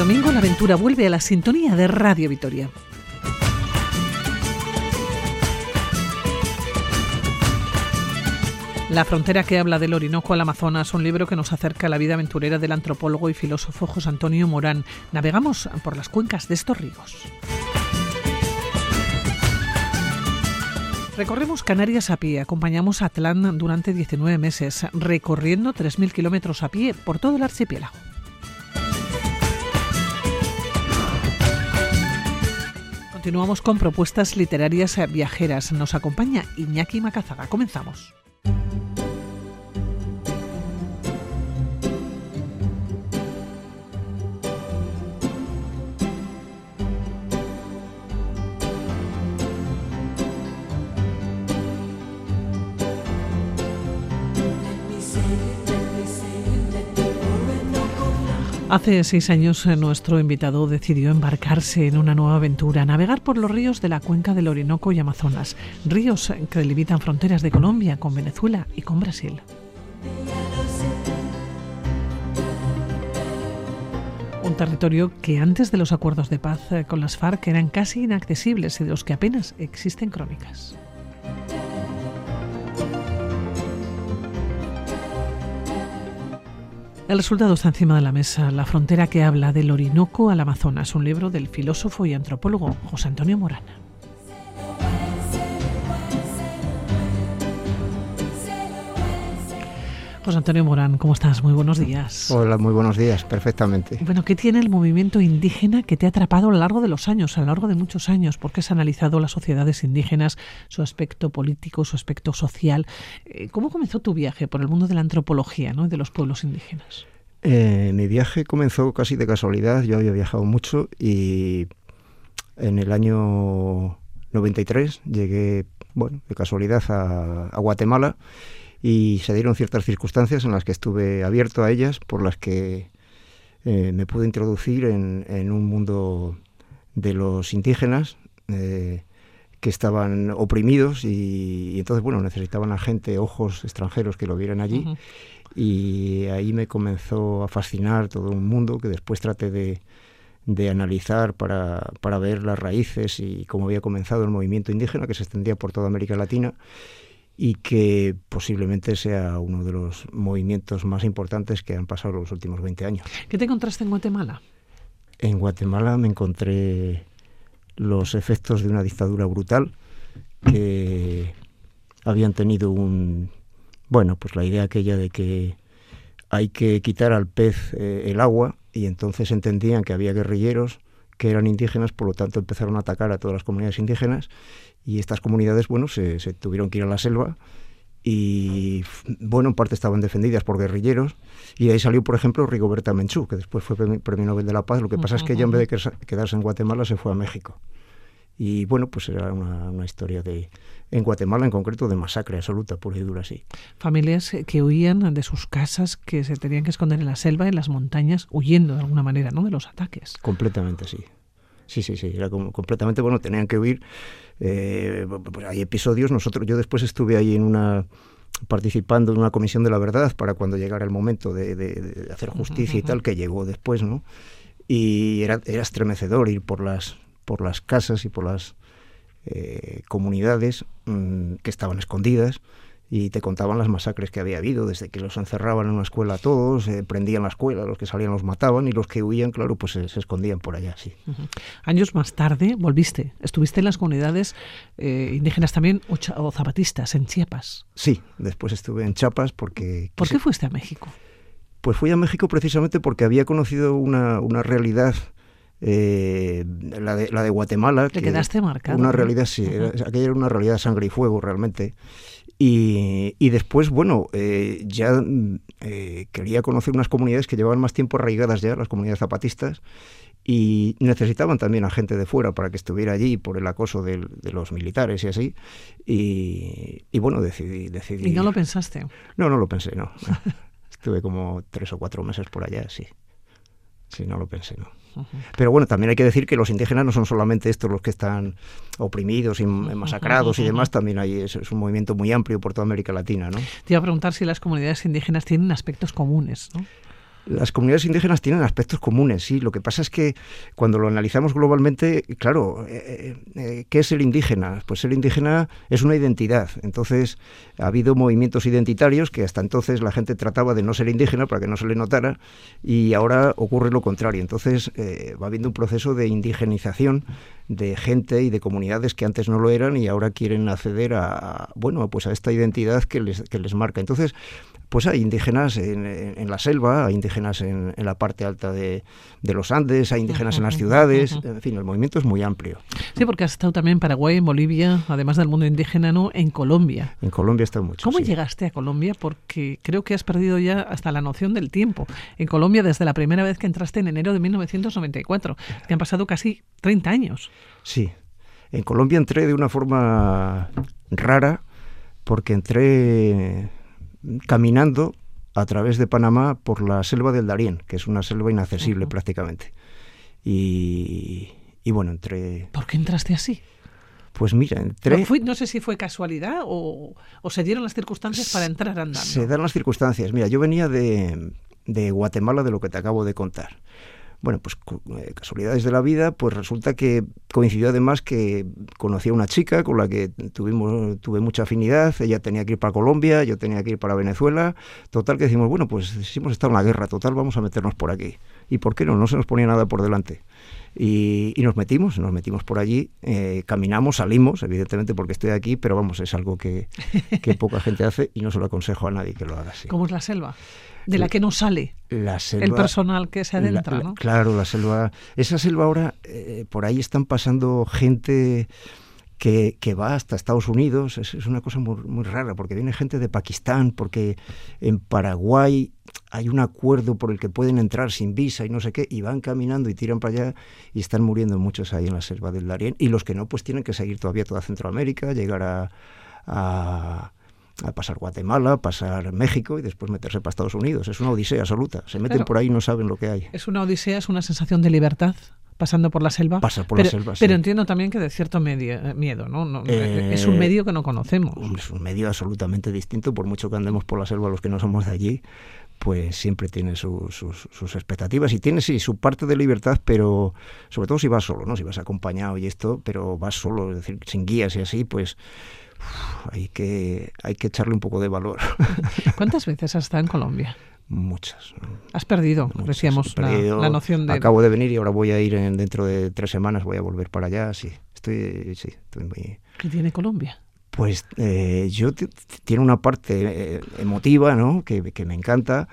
Domingo la aventura vuelve a la sintonía de Radio Vitoria. La frontera que habla del Orinoco al Amazonas, un libro que nos acerca a la vida aventurera del antropólogo y filósofo José Antonio Morán. Navegamos por las cuencas de estos ríos. Recorremos Canarias a pie, acompañamos a Atlán durante 19 meses, recorriendo 3.000 kilómetros a pie por todo el archipiélago. Continuamos con propuestas literarias viajeras. Nos acompaña Iñaki Macazaga. Comenzamos. Hace seis años eh, nuestro invitado decidió embarcarse en una nueva aventura, navegar por los ríos de la cuenca del Orinoco y Amazonas, ríos que delimitan fronteras de Colombia con Venezuela y con Brasil. Un territorio que antes de los acuerdos de paz eh, con las FARC eran casi inaccesibles y de los que apenas existen crónicas. El resultado está encima de la mesa, La frontera que habla del Orinoco al Amazonas, un libro del filósofo y antropólogo José Antonio Morana. José Antonio Morán, ¿cómo estás? Muy buenos días. Hola, muy buenos días, perfectamente. Bueno, ¿qué tiene el movimiento indígena que te ha atrapado a lo largo de los años, a lo largo de muchos años? Porque has analizado las sociedades indígenas, su aspecto político, su aspecto social. Eh, ¿Cómo comenzó tu viaje por el mundo de la antropología ¿no? y de los pueblos indígenas? Eh, mi viaje comenzó casi de casualidad. Yo había viajado mucho y en el año 93 llegué, bueno, de casualidad a, a Guatemala y se dieron ciertas circunstancias en las que estuve abierto a ellas, por las que eh, me pude introducir en, un mundo de los indígenas eh, que estaban oprimidos y, entonces, bueno, necesitaban a gente, ojos extranjeros que lo vieran allí. Y ahí me comenzó a fascinar todo un mundo que después traté de, de analizar para, para, ver las raíces y cómo había comenzado el movimiento indígena que se extendía por toda América Latina y que posiblemente sea uno de los movimientos más importantes que han pasado los últimos 20 años. ¿Qué te encontraste en Guatemala? En Guatemala me encontré los efectos de una dictadura brutal que habían tenido un bueno pues la idea aquella de que hay que quitar al pez eh, el agua y entonces entendían que había guerrilleros que eran indígenas por lo tanto empezaron a atacar a todas las comunidades indígenas y estas comunidades, bueno, se, tuvieron que ir a la selva y, bueno, en parte estaban defendidas por guerrilleros y de ahí salió, por ejemplo, Rigoberta Menchú, que después fue premio, Nobel de la Paz. Lo que pasa es que ella, en vez de quedarse en Guatemala, se fue a México. Y bueno, pues era una, historia de, en Guatemala en concreto, de masacre absoluta, pura y dura, sí. Familias que huían de sus casas, que se tenían que esconder en la selva, en las montañas, huyendo de alguna manera, ¿no? De los ataques. Completamente, sí. Sí, sí, sí, era como completamente, bueno, tenían que huir. Eh, pues hay episodios, nosotros, yo después estuve ahí en una participando en una comisión de la verdad para cuando llegara el momento de, hacer justicia y tal, que llegó después, ¿no? Y era, era estremecedor ir por las, por las casas y por las eh, comunidades mm, que estaban escondidas y te contaban las masacres que había habido, desde que los encerraban en una escuela a todos, eh, prendían la escuela, los que salían los mataban y los que huían, claro, pues se, escondían por allá, sí. Años más tarde volviste, estuviste en las comunidades eh, indígenas también o, zapatistas, en Chiapas. Sí, después estuve en Chiapas porque... ¿Por qué fuiste a México? Pues fui a México precisamente porque había conocido una, una realidad eh, la, de, la de Guatemala. Te quedaste marcado. Una realidad, sí, aquella era una realidad de sangre y fuego realmente. Y, y después, bueno, eh, ya eh, quería conocer unas comunidades que llevaban más tiempo arraigadas ya, las comunidades zapatistas, y necesitaban también a gente de fuera para que estuviera allí por el acoso de, los militares y así. Y, y, bueno, decidí, decidí... ¿Y no lo pensaste? No, no lo pensé, no. Estuve como tres o cuatro meses por allá, sí. Sí, no lo pensé, no. Pero bueno, también hay que decir que los indígenas no son solamente estos los que están oprimidos y masacrados y demás, también hay, es, un movimiento muy amplio por toda América Latina, ¿no? Te iba a preguntar si las comunidades indígenas tienen aspectos comunes, ¿no? Las comunidades indígenas tienen aspectos comunes, sí. Lo que pasa es que cuando lo analizamos globalmente, claro, eh, eh, ¿qué es el indígena? Pues el indígena es una identidad. Entonces, ha habido movimientos identitarios que hasta entonces la gente trataba de no ser indígena para que no se le notara y ahora ocurre lo contrario. Entonces, eh, va habiendo un proceso de indigenización de gente y de comunidades que antes no lo eran y ahora quieren acceder a, bueno, pues a esta identidad que les, que les marca. Entonces, pues hay indígenas en, la selva, hay indígenas en, la parte alta de, los Andes, hay indígenas en las ciudades, en fin, el movimiento es muy amplio. Sí, porque has estado también en Paraguay, en Bolivia, además del mundo indígena, ¿no? En Colombia. En Colombia he estado mucho. ¿Cómo llegaste a Colombia? Porque creo que has perdido ya hasta la noción del tiempo. En Colombia, desde la primera vez que entraste en enero de 1994, que han pasado casi 30 años. Sí, en Colombia entré de una forma rara, porque entré caminando a través de Panamá por la selva del Darién, que es una selva inaccesible prácticamente. Y, bueno, entré... ¿Por qué entraste así? Pues mira, entré... No, sé si fue casualidad o, se dieron las circunstancias para entrar andando. Se dan las circunstancias. Mira, yo venía de, de Guatemala, de lo que te acabo de contar. Bueno, pues eh, casualidades de la vida, pues resulta que coincidió además que conocí a una chica con la que tuvimos, tuve mucha afinidad, ella tenía que ir para Colombia, yo tenía que ir para Venezuela, total que decimos, bueno, pues si hemos estado en la guerra, total vamos a meternos por aquí. ¿Y por qué no? No se nos ponía nada por delante. Y, nos metimos, nos metimos por allí, eh, caminamos, salimos, evidentemente porque estoy aquí, pero vamos, es algo que, que poca gente hace y no se lo aconsejo a nadie que lo haga así. ¿Cómo es la selva? de la que no sale la el personal que se adentra, ¿no? Claro, la selva. Esa selva ahora, eh, por ahí están pasando gente que, que, va hasta Estados Unidos. Es, una cosa muy, muy, rara, porque viene gente de Pakistán, porque en Paraguay hay un acuerdo por el que pueden entrar sin visa y no sé qué, y van caminando y tiran para allá y están muriendo muchos ahí en la selva del Darién. Y los que no, pues tienen que seguir todavía toda Centroamérica, llegar a a pasar Guatemala, pasar México y después meterse para Estados Unidos. Es una odisea absoluta. Se meten por ahí y no saben lo que hay. Es una odisea, es una sensación de libertad pasando por la selva. Pasar por pero, la selva, Pero entiendo también que de cierto medio, miedo, ¿no? es un eh, medio que no conocemos. Es un medio absolutamente distinto, por mucho que andemos por la selva los que no somos de allí, pues siempre tiene sus, sus, expectativas y tiene sí su parte de libertad, pero sobre todo si vas solo, ¿no? Si vas acompañado y esto, pero vas solo, es decir, sin guías y así, pues hay, que, hay que echarle un poco de valor. ¿Cuántas veces has estado en Colombia? Muchas. Has perdido, decíamos, la, noción de... Acabo de venir y ahora voy a ir dentro de tres semanas, voy a volver para allá, sí. Estoy, sí, estoy muy... ¿Qué tiene Colombia? Pues eh, yo tiene una parte eh, emotiva, ¿no? Que, que, me encanta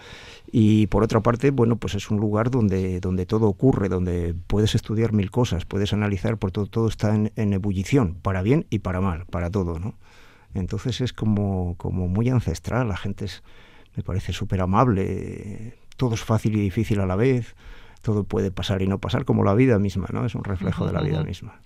y por otra parte, bueno, pues es un lugar donde, donde todo ocurre, donde puedes estudiar mil cosas, puedes analizar, por todo, todo está en, ebullición, para bien y para mal, para todo, ¿no? Entonces es como, como muy ancestral, la gente es, me parece súper amable, todo es fácil y difícil a la vez todo puede pasar y no pasar, como la vida misma, ¿no? Es un reflejo de la vida misma.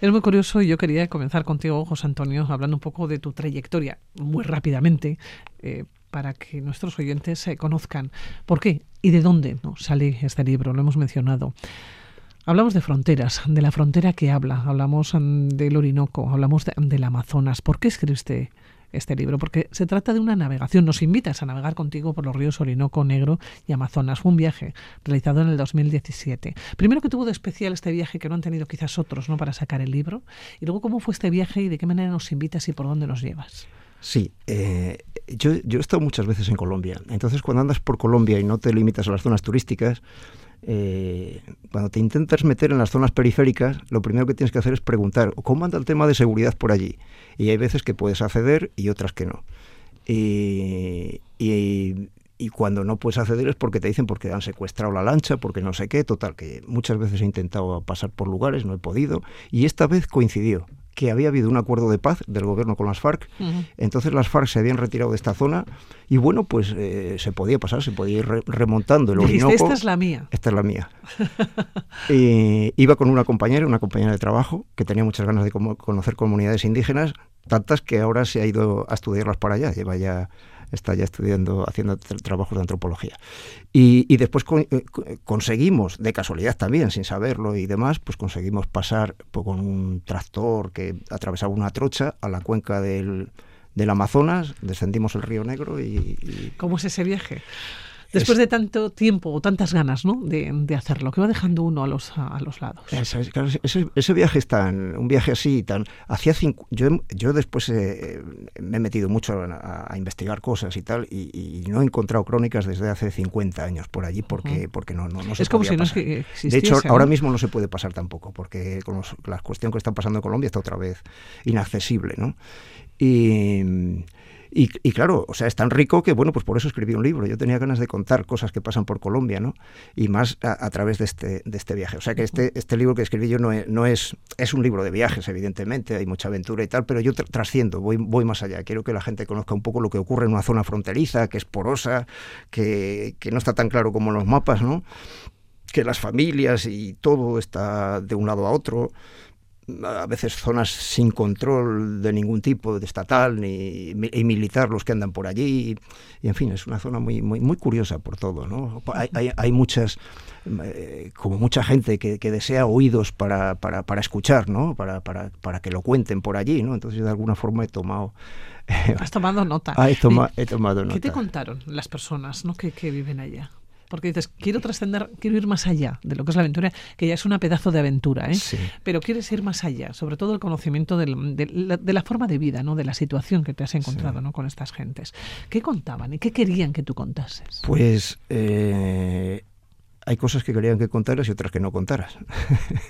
Es muy curioso y yo quería comenzar contigo, José Antonio, hablando un poco de tu trayectoria, muy rápidamente, eh, para que nuestros oyentes se conozcan por qué y de dónde ¿no? sale este libro, lo hemos mencionado. Hablamos de fronteras, de la frontera que habla, hablamos mm, del Orinoco, hablamos del Amazonas. ¿Por qué escribiste este libro? Porque se trata de una navegación, nos invitas a navegar contigo por los ríos Orinoco, Negro y Amazonas. Fue un viaje realizado en el 2017. Primero, que tuvo de especial este viaje que no han tenido quizás otros ¿no? para sacar el libro? Y luego, ¿cómo fue este viaje y de qué manera nos invitas y por dónde nos llevas? Sí, eh, yo, he estado muchas veces en Colombia. Entonces, cuando andas por Colombia y no te limitas a las zonas turísticas, eh, cuando te intentas meter en las zonas periféricas, lo primero que tienes que hacer es preguntar cómo anda el tema de seguridad por allí. Y hay veces que puedes acceder y otras que no. Y, y, cuando no puedes acceder es porque te dicen porque han secuestrado la lancha, porque no sé qué, total, que muchas veces he intentado pasar por lugares, no he podido. Y esta vez coincidió que había habido un acuerdo de paz del gobierno con las FARC. Entonces las FARC se habían retirado de esta zona y bueno, pues eh, se podía pasar, se podía ir remontando el Orinoco. esta es la mía. Esta es la mía. iba con una compañera, una compañera de trabajo, que tenía muchas ganas de conocer comunidades indígenas, tantas que ahora se ha ido a estudiarlas para allá. Lleva ya está ya estudiando, haciendo trabajos de antropología. Y, después eh, conseguimos, de casualidad también, sin saberlo y demás, pues conseguimos pasar pues, con un tractor que atravesaba una trocha a la cuenca del, Amazonas, descendimos el río Negro y, ¿Cómo es ese viaje? Después de tanto tiempo o tantas ganas ¿no? de, hacerlo, ¿qué va dejando uno a los, a, los lados? ese, viaje es tan, un viaje así, tan... Hacía yo, yo después eh, me he metido mucho a, investigar cosas y tal, y, no he encontrado crónicas desde hace 50 años por allí porque, porque no, no, no se Es como si no De hecho, ahora mismo no se puede pasar tampoco, porque con la cuestión que está pasando en Colombia está otra vez inaccesible, ¿no? Y y, claro, o sea, es tan rico que, bueno, pues por eso escribí un libro. Yo tenía ganas de contar cosas que pasan por Colombia, ¿no? Y más a, través de este, de este viaje. O sea que este, este libro que escribí yo no es, no es, es un libro de viajes, evidentemente, hay mucha aventura y tal, pero yo trasciendo, voy, voy más allá. Quiero que la gente conozca un poco lo que ocurre en una zona fronteriza, que es porosa, que, que no está tan claro como en los mapas, ¿no? Que las familias y todo está de un lado a otro a veces zonas sin control de ningún tipo, de estatal ni, y militar los que andan por allí. Y, en fin, es una zona muy, muy, muy curiosa por todo. ¿no? Hay, hay, muchas, eh, como mucha gente que, desea oídos para, para, para escuchar, ¿no? Para, para, para, que lo cuenten por allí. ¿no? Entonces yo de alguna forma he tomado... Has tomado nota. Ah, he, tomado nota. ¿Qué te contaron las personas ¿no? que, que viven allá? Porque dices, quiero trascender, quiero ir más allá de lo que es la aventura, que ya es una pedazo de aventura, ¿eh? pero quieres ir más allá, sobre todo el conocimiento de, la, forma de vida, ¿no? de la situación que te has encontrado ¿no? con estas gentes. ¿Qué contaban y qué querían que tú contases? Pues eh, hay cosas que querían que contaras y otras que no contaras.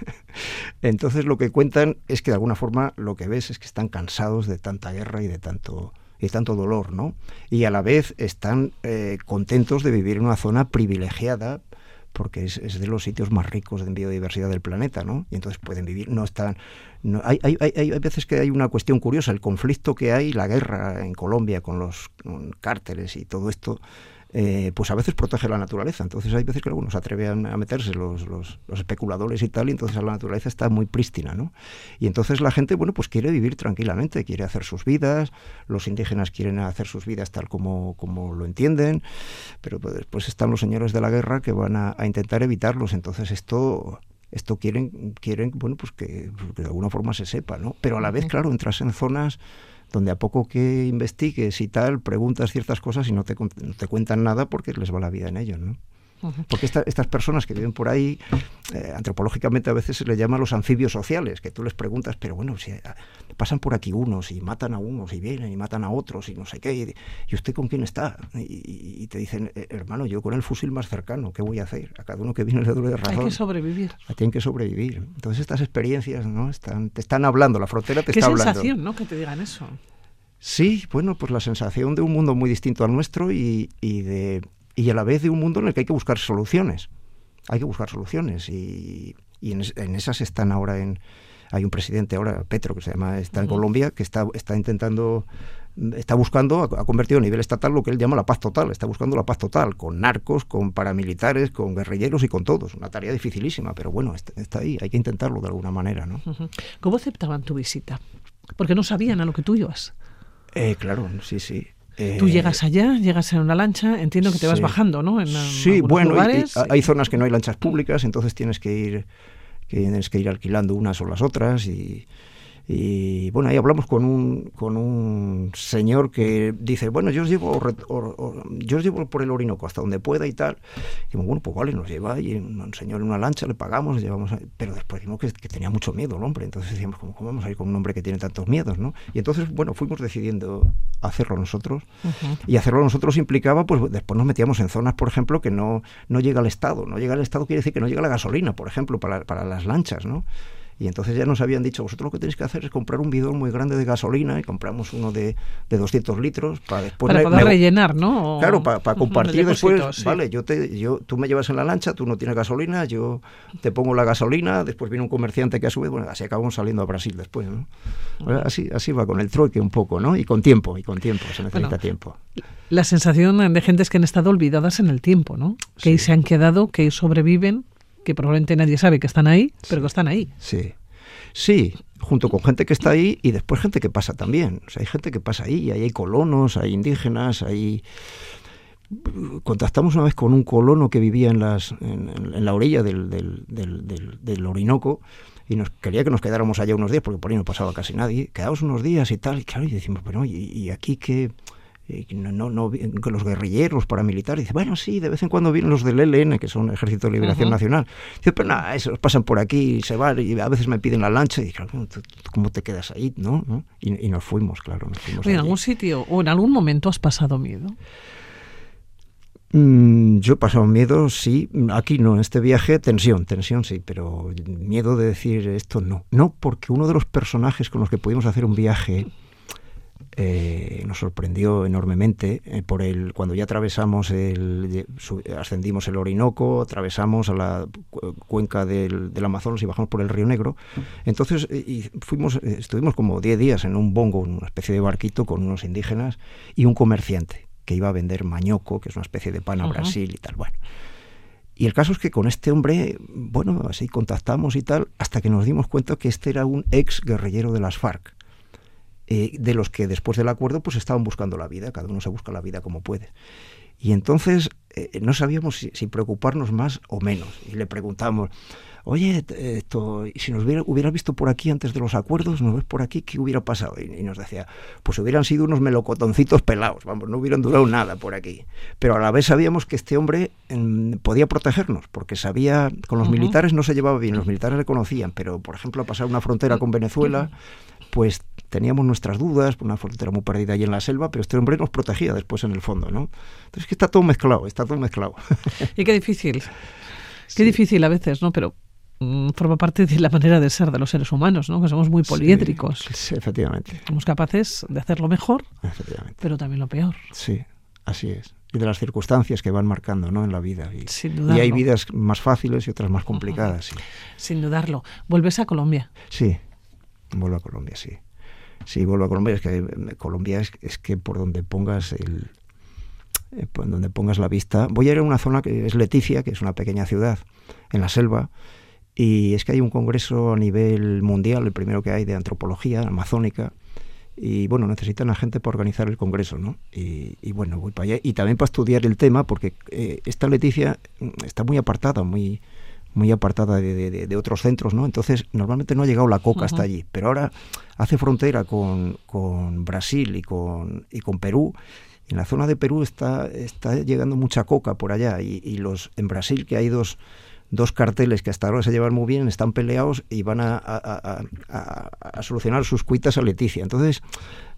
Entonces lo que cuentan es que de alguna forma lo que ves es que están cansados de tanta guerra y de tanto y tanto dolor, ¿no? Y a la vez están eh, contentos de vivir en una zona privilegiada porque es, de los sitios más ricos de biodiversidad del planeta, ¿no? Y entonces pueden vivir, no están... No, hay, hay, hay, hay, veces que hay una cuestión curiosa, el conflicto que hay, la guerra en Colombia con los cárteles y todo esto, eh, pues a veces protege la naturaleza. Entonces hay veces que algunos atreven a meterse los, los, especuladores y tal, y entonces la naturaleza está muy prístina, ¿no? Y entonces la gente, bueno, pues quiere vivir tranquilamente, quiere hacer sus vidas, los indígenas quieren hacer sus vidas tal como, como lo entienden, pero pues después están los señores de la guerra que van a, intentar evitarlos. Entonces esto esto quieren, quieren bueno, pues que, que, de alguna forma se sepa, ¿no? Pero a la vez, claro, entras en zonas donde a poco que investigues y tal, preguntas ciertas cosas y no te, no te cuentan nada porque les va la vida en ello, ¿no? Porque estas personas que viven por ahí, eh, antropológicamente a veces se les llama los anfibios sociales, que tú les preguntas, pero bueno, si ah, pasan por aquí unos y matan a unos y vienen y matan a otros y no sé qué, y, usted con quién está? Y, te dicen, eh, hermano, yo con el fusil más cercano, ¿qué voy a hacer? A cada uno que viene le duele razón. Hay que sobrevivir. Ah, tienen que sobrevivir. Entonces estas experiencias, ¿no? Están, te están hablando, la frontera te está hablando. Qué sensación, ¿no? Que te digan eso. Sí, bueno, pues la sensación de un mundo muy distinto al nuestro y, y de y a la vez de un mundo en el que hay que buscar soluciones. Hay que buscar soluciones y, en, esas están ahora en... Hay un presidente ahora, Petro, que se llama, está en Colombia, que está, está intentando está buscando, ha convertido a nivel estatal lo que él llama la paz total, está buscando la paz total, con narcos, con paramilitares, con guerrilleros y con todos. Una tarea dificilísima, pero bueno, está, ahí, hay que intentarlo de alguna manera. ¿no? ¿Cómo aceptaban tu visita? Porque no sabían a lo que tú ibas. Eh, claro, sí, sí. Tú llegas allá, llegas en una lancha, entiendo que te vas bajando, ¿no? En, sí, bueno, hay zonas que no hay lanchas públicas, entonces tienes que ir, que tienes que ir alquilando unas o las otras y, y bueno, ahí hablamos con un, con un señor que dice, bueno, yo os llevo yo os llevo por el Orinoco hasta donde pueda y tal. Y bueno, pues vale, nos lleva y un señor en una lancha, le pagamos, llevamos pero después vimos que, tenía mucho miedo el hombre. Entonces decíamos, ¿cómo, vamos a ir con un hombre que tiene tantos miedos? ¿no? Y entonces, bueno, fuimos decidiendo hacerlo nosotros. Y hacerlo nosotros implicaba, pues después nos metíamos en zonas, por ejemplo, que no, no llega al Estado. No llega al Estado quiere decir que no llega la gasolina, por ejemplo, para, para las lanchas, ¿no? Y entonces ya nos habían dicho, vosotros lo que tenéis que hacer es comprar un bidón muy grande de gasolina y compramos uno de, de 200 litros para después... Para poder rellenar, ¿no? claro, para, compartir después. Vale, yo te, yo, tú me llevas en la lancha, tú no tienes gasolina, yo te pongo la gasolina, después viene un comerciante que a su vez, bueno, así acabamos saliendo a Brasil después, ¿no? así, así va con el trueque un poco, ¿no? Y con tiempo, y con tiempo, se necesita tiempo. La sensación de gentes que han estado olvidadas en el tiempo, ¿no? Que se han quedado, que sobreviven que probablemente nadie sabe que están ahí, pero que están ahí. Sí. Sí, junto con gente que está ahí y después gente que pasa también. O sea, hay gente que pasa ahí, ahí hay colonos, hay indígenas, hay... Contactamos una vez con un colono que vivía en, las, en, la orilla del, del, Orinoco y nos quería que nos quedáramos allá unos días porque por ahí no pasaba casi nadie. Quedamos unos días y tal, y claro, y decimos, bueno, ¿y, y aquí qué, y no, no, que los guerrilleros, los paramilitares, dice, bueno, sí, de vez en cuando vienen los del ELN, que son Ejército de Liberación Nacional. Dice, pero nada, esos pasan por aquí, se van, y a veces me piden la lancha, y claro, ¿cómo te quedas ahí? ¿no? Y, nos fuimos, claro. ¿En algún sitio o en algún momento has pasado miedo? Mm, yo he pasado miedo, sí. Aquí no, en este viaje, tensión, tensión sí, pero miedo de decir esto no. No, porque uno de los personajes con los que pudimos hacer un viaje eh, nos sorprendió enormemente eh, por el cuando ya atravesamos el ascendimos el Orinoco atravesamos a la cuenca del, Amazonas y bajamos por el Río Negro. Entonces eh, y fuimos estuvimos como 10 días en un bongo una especie de barquito con unos indígenas y un comerciante que iba a vender mañoco que es una especie de pan a Brasil y tal bueno. Y el caso es que con este hombre, bueno, así contactamos y tal, hasta que nos dimos cuenta que este era un ex guerrillero de las FARC. Eh, de los que después del acuerdo pues estaban buscando la vida, cada uno se busca la vida como puede. Y entonces eh, no sabíamos si, preocuparnos más o menos. Y le preguntamos, oye, esto, si nos hubiera, hubieras visto por aquí antes de los acuerdos, nos ves por aquí, ¿qué hubiera pasado? Y, nos decía, pues hubieran sido unos melocotoncitos pelados, vamos, no hubieran durado nada por aquí. Pero a la vez sabíamos que este hombre podía protegernos, porque sabía, con los militares no se llevaba bien, los militares le conocían, pero por ejemplo, a pasar una frontera con Venezuela, pues teníamos nuestras dudas, una frontera muy perdida allí en la selva, pero este hombre nos protegía después en el fondo, ¿no? Entonces que está todo mezclado, está todo mezclado. Y qué difícil, qué difícil a veces, ¿no? Pero mm, forma parte de la manera de ser de los seres humanos, ¿no? Que somos muy poliédricos. Sí, efectivamente. Somos capaces de hacer lo mejor, pero también lo peor. Sí, así es. Y de las circunstancias que van marcando ¿no? en la vida. Y, Sin dudarlo. y hay vidas más fáciles y otras más complicadas. sí. Sin dudarlo. ¿Vuelves a Colombia? Sí, vuelvo a Colombia, sí si vuelvo a Colombia, es que eh, Colombia es, que por donde pongas el eh, por donde pongas la vista. Voy a ir a una zona que es Leticia, que es una pequeña ciudad en la selva, y es que hay un congreso a nivel mundial, el primero que hay de antropología amazónica, y bueno, necesitan a gente para organizar el congreso, ¿no? Y, bueno, voy para allá. Y también para estudiar el tema, porque eh, esta Leticia mm, está muy apartada, muy muy apartada de, otros centros, ¿no? Entonces, normalmente no ha llegado la coca hasta allí, pero ahora hace frontera con, con, Brasil y con, y con Perú. En la zona de Perú está, está llegando mucha coca por allá y, y los en Brasil, que hay dos, dos carteles que hasta ahora se llevan muy bien, están peleados y van a, a, a, solucionar sus cuitas a Leticia. Entonces,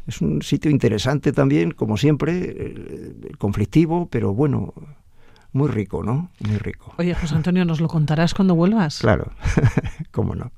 es un sitio interesante también, como siempre, eh, conflictivo, pero bueno, muy rico, ¿no? Muy rico. Oye, José Antonio, ¿nos lo contarás cuando vuelvas? Claro, cómo no.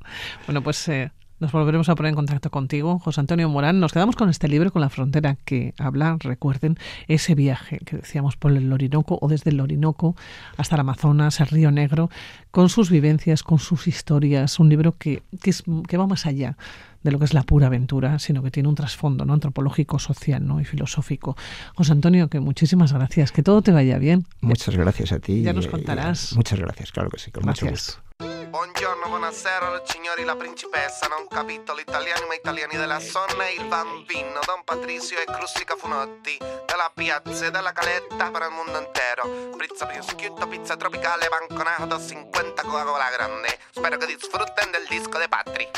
Bueno, pues eh, nos volveremos a poner en contacto contigo, José Antonio Morán. Nos quedamos con este libro, con la frontera que habla, recuerden, ese viaje que decíamos por el Orinoco o desde el Orinoco hasta el Amazonas, el Río Negro, con sus vivencias, con sus historias. Un libro que, que, es, que va más allá de lo que es la pura aventura, sino que tiene un trasfondo ¿no? antropológico, social ¿no? y filosófico. José Antonio, que muchísimas gracias, que todo te vaya bien. Muchas gracias a ti. Ya nos contarás. muchas gracias, claro que sí, con gracias. mucho gusto. Buongiorno, buonasera, signori, la principessa, non capitolo italiani ma italiani della zona, il bambino, Don Patricio e Crustica Funotti, della piazza e della caletta per il mondo intero. Pizza prosciutto, pizza tropicale, banconato, 50 Coca-Cola grande. Spero che disfrutten del disco de Patri.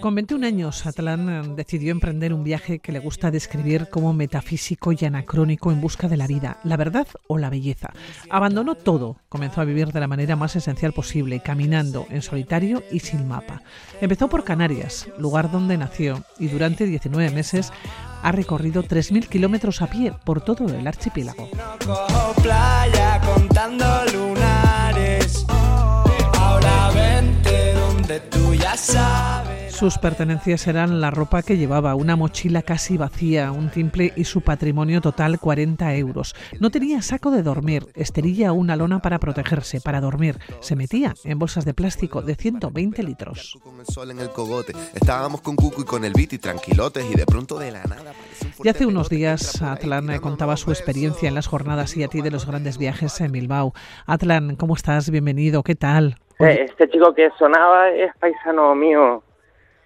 Con 21 años, Atlán eh, decidió emprender un viaje que le gusta describir como metafísico y anacrónico en busca de la vida, la verdad o la belleza. Abandonó todo, comenzó a vivir de la manera más esencial posible, caminando en solitario y sin mapa. Empezó por Canarias, lugar donde nació, y durante 19 meses ha recorrido 3.000 kilómetros a pie por todo el archipiélago. Sus pertenencias eran la ropa que llevaba, una mochila casi vacía, un timple y su patrimonio total 40 euros. No tenía saco de dormir, esterilla o una lona para protegerse, para dormir. Se metía en bolsas de plástico de 120 litros. Estábamos con Cucu y con el Viti tranquilotes y de pronto de la nada... Y hace unos días Atlan contaba su experiencia en las jornadas y a ti de los grandes viajes en Bilbao. Atlan, ¿cómo estás? Bienvenido, ¿qué tal? Eh, este chico que sonaba es paisano mío,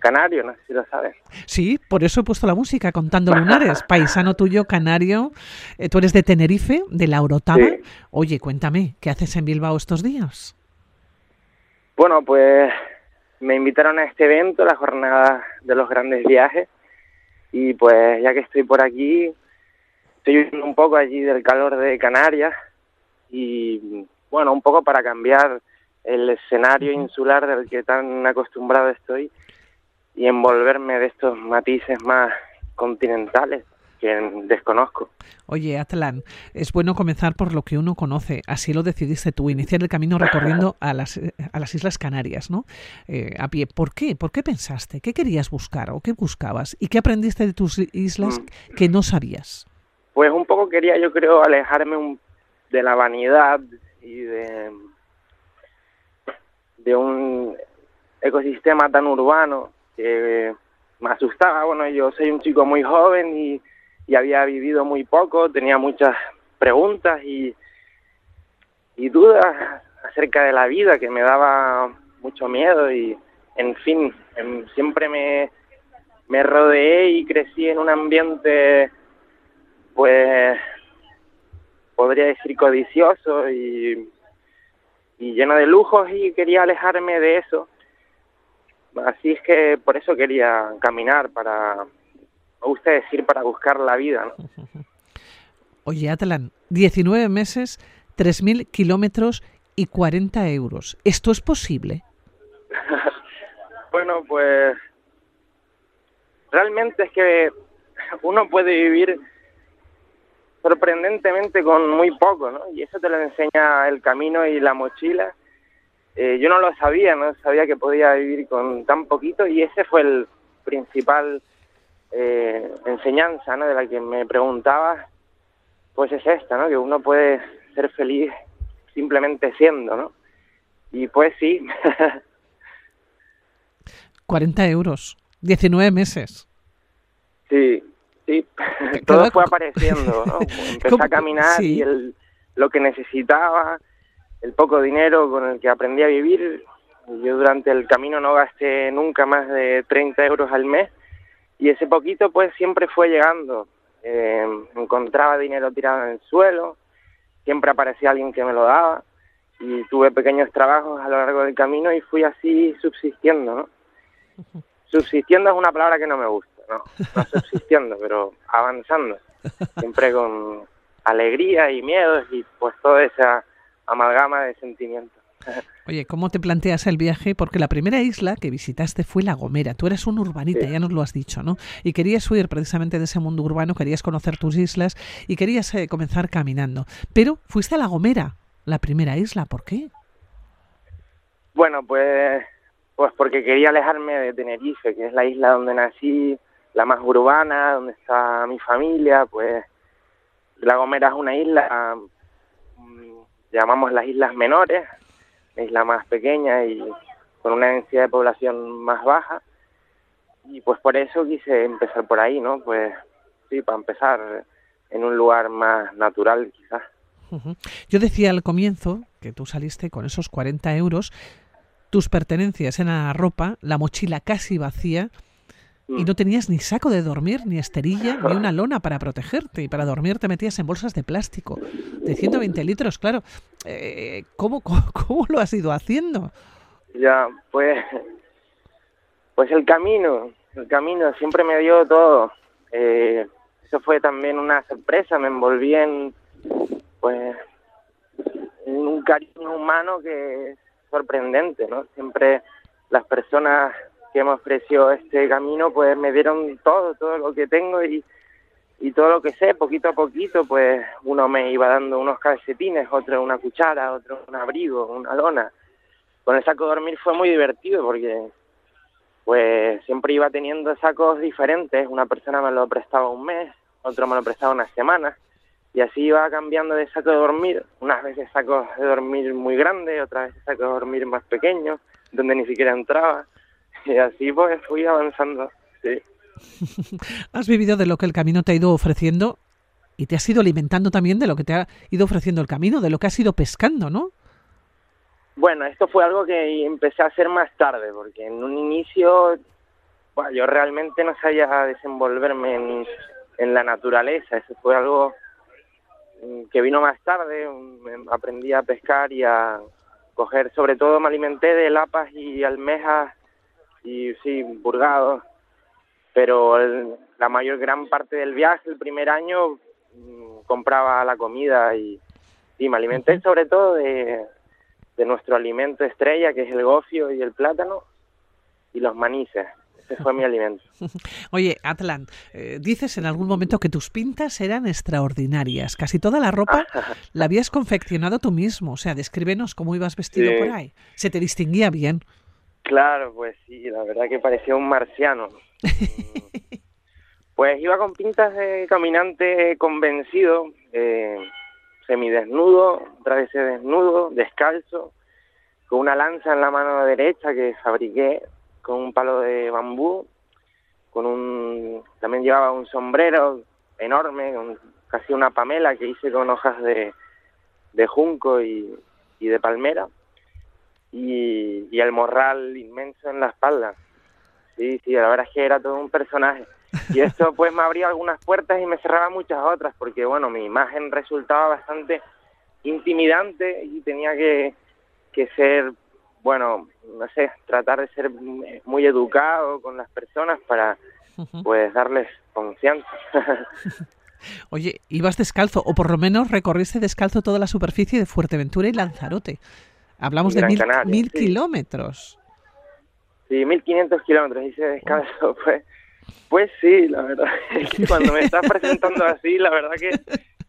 canario, no sé si lo sabes. Sí, por eso he puesto la música, contando lunares, paisano tuyo, canario. Eh, tú eres de Tenerife, de la Orotava. Oye, cuéntame, ¿qué haces en Bilbao estos días? Bueno, pues me invitaron a este evento, la jornada de los grandes viajes, y pues ya que estoy por aquí, estoy huyendo un poco allí del calor de Canarias y bueno, un poco para cambiar el escenario insular del que tan acostumbrado estoy y envolverme de estos matices más continentales que desconozco. Oye, Atlan, es bueno comenzar por lo que uno conoce. Así lo decidiste tú, iniciar el camino recorriendo a las, a las Islas Canarias, ¿no? Eh, a pie. ¿Por qué? ¿Por qué pensaste? ¿Qué querías buscar o qué buscabas? ¿Y qué aprendiste de tus islas mm. que no sabías? Pues un poco quería, yo creo, alejarme de la vanidad y de, de un ecosistema tan urbano que me asustaba. Bueno, yo soy un chico muy joven y, había vivido muy poco, tenía muchas preguntas y, y dudas acerca de la vida que me daba mucho miedo y, en fin, em, siempre me, me rodeé y crecí en un ambiente, pues, podría decir codicioso y, y lleno de lujos y quería alejarme de eso Así es que por eso quería caminar, para, me gusta decir, para buscar la vida. ¿no? Oye, Atlan, 19 meses, 3.000 kilómetros y 40 euros. ¿Esto es posible? bueno, pues realmente es que uno puede vivir sorprendentemente con muy poco, ¿no? Y eso te lo enseña el camino y la mochila eh, yo no lo sabía, no sabía que podía vivir con tan poquito y ese fue el principal eh, enseñanza ¿no? de la que me preguntaba, pues es esta, ¿no? que uno puede ser feliz simplemente siendo, ¿no? Y pues sí. 40 euros, 19 meses. Sí, sí, todo fue apareciendo, ¿no? Empecé a caminar y el, lo que necesitaba, el poco dinero con el que aprendí a vivir. Yo durante el camino no gasté nunca más de 30 euros al mes y ese poquito pues siempre fue llegando. Eh, encontraba dinero tirado en el suelo, siempre aparecía alguien que me lo daba y tuve pequeños trabajos a lo largo del camino y fui así subsistiendo, ¿no? Subsistiendo es una palabra que no me gusta, ¿no? No subsistiendo, pero avanzando, siempre con alegría y miedos y pues toda esa amalgama de sentimientos. Oye, ¿cómo te planteas el viaje? Porque la primera isla que visitaste fue La Gomera. Tú eres un urbanita, ya nos lo has dicho, ¿no? Y querías huir precisamente de ese mundo urbano, querías conocer tus islas y querías eh, comenzar caminando. Pero fuiste a La Gomera, la primera isla. ¿Por qué? Bueno, pues, pues porque quería alejarme de Tenerife, que es la isla donde nací, la más urbana, donde está mi familia. Pues La Gomera es una isla llamamos las islas menores, la isla más pequeña y con una densidad de población más baja. Y pues por eso quise empezar por ahí, ¿no? Pues sí, para empezar en un lugar más natural quizás. Yo decía al comienzo que tú saliste con esos 40 euros, tus pertenencias en la ropa, la mochila casi vacía, y mm. no tenías ni saco de dormir, ni esterilla, ni una lona para protegerte. Y para dormir te metías en bolsas de plástico de 120 litros, claro. Eh, ¿cómo, cómo, lo has ido haciendo? Ya, pues, pues el camino, el camino siempre me dio todo. Eh, eso fue también una sorpresa, me envolví en, pues, en un cariño humano que es sorprendente, ¿no? Siempre las personas que me ofreció este camino, pues me dieron todo, todo lo que tengo y, todo lo que sé, poquito a poquito, pues uno me iba dando unos calcetines, otro una cuchara, otro un abrigo, una lona. Con el saco de dormir fue muy divertido porque pues siempre iba teniendo sacos diferentes, una persona me lo prestaba un mes, otro me lo prestaba una semana. Y así iba cambiando de saco de dormir, unas veces sacos de dormir muy grandes, otras veces sacos de dormir más pequeños, donde ni siquiera entraba y así pues fui avanzando, sí. has vivido de lo que el camino te ha ido ofreciendo y te has ido alimentando también de lo que te ha ido ofreciendo el camino, de lo que has ido pescando, ¿no? Bueno, esto fue algo que empecé a hacer más tarde, porque en un inicio bueno, yo realmente no sabía desenvolverme en, en la naturaleza, eso fue algo mm, que vino más tarde, aprendí a pescar y a coger, sobre todo me alimenté de lapas y almejas y sí, burgados, pero la mayor gran parte del viaje, el primer año, mm, compraba la comida y, y me alimenté sobre todo de, de nuestro alimento estrella, que es el gofio y el plátano, y los manices. Ese fue mi alimento. Oye, Atlan, eh, dices en algún momento que tus pintas eran extraordinarias. Casi toda la ropa la habías confeccionado tú mismo. O sea, descríbenos cómo ibas vestido Sí. por ahí. Se te distinguía bien. Claro, pues sí, la verdad que parecía un marciano. Pues iba con pintas de caminante convencido, eh, semidesnudo, otra vez desnudo, descalzo, con una lanza en la mano derecha que fabriqué con un palo de bambú, con un también llevaba un sombrero enorme, con casi una pamela que hice con hojas de, de junco y, y de palmera y, y el morral inmenso en la espalda. Sí, sí, la verdad es que era todo un personaje. Y esto pues me abría algunas puertas y me cerraba muchas otras, porque bueno, mi imagen resultaba bastante intimidante y tenía que, que ser, bueno, no sé, tratar de ser muy educado con las personas para pues darles confianza. Oye, ibas descalzo, o por lo menos recorriste descalzo toda la superficie de Fuerteventura y Lanzarote. Hablamos de mil, Canaria, mil sí. kilómetros. Sí, 1500 kilómetros hice descalzo, pues, pues sí, la verdad. es que Cuando me estás presentando así, la verdad que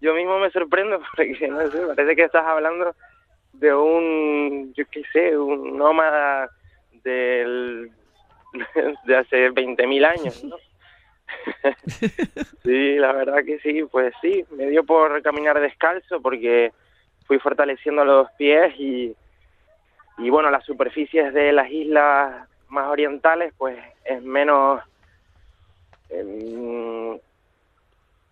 yo mismo me sorprendo porque, no sé, parece que estás hablando de un, yo qué sé, un nómada del, de hace 20.000 años, ¿no? sí, la verdad que sí, pues sí, me dio por caminar descalzo porque fui fortaleciendo los pies y, y bueno, las superficies de las islas más orientales pues es menos em,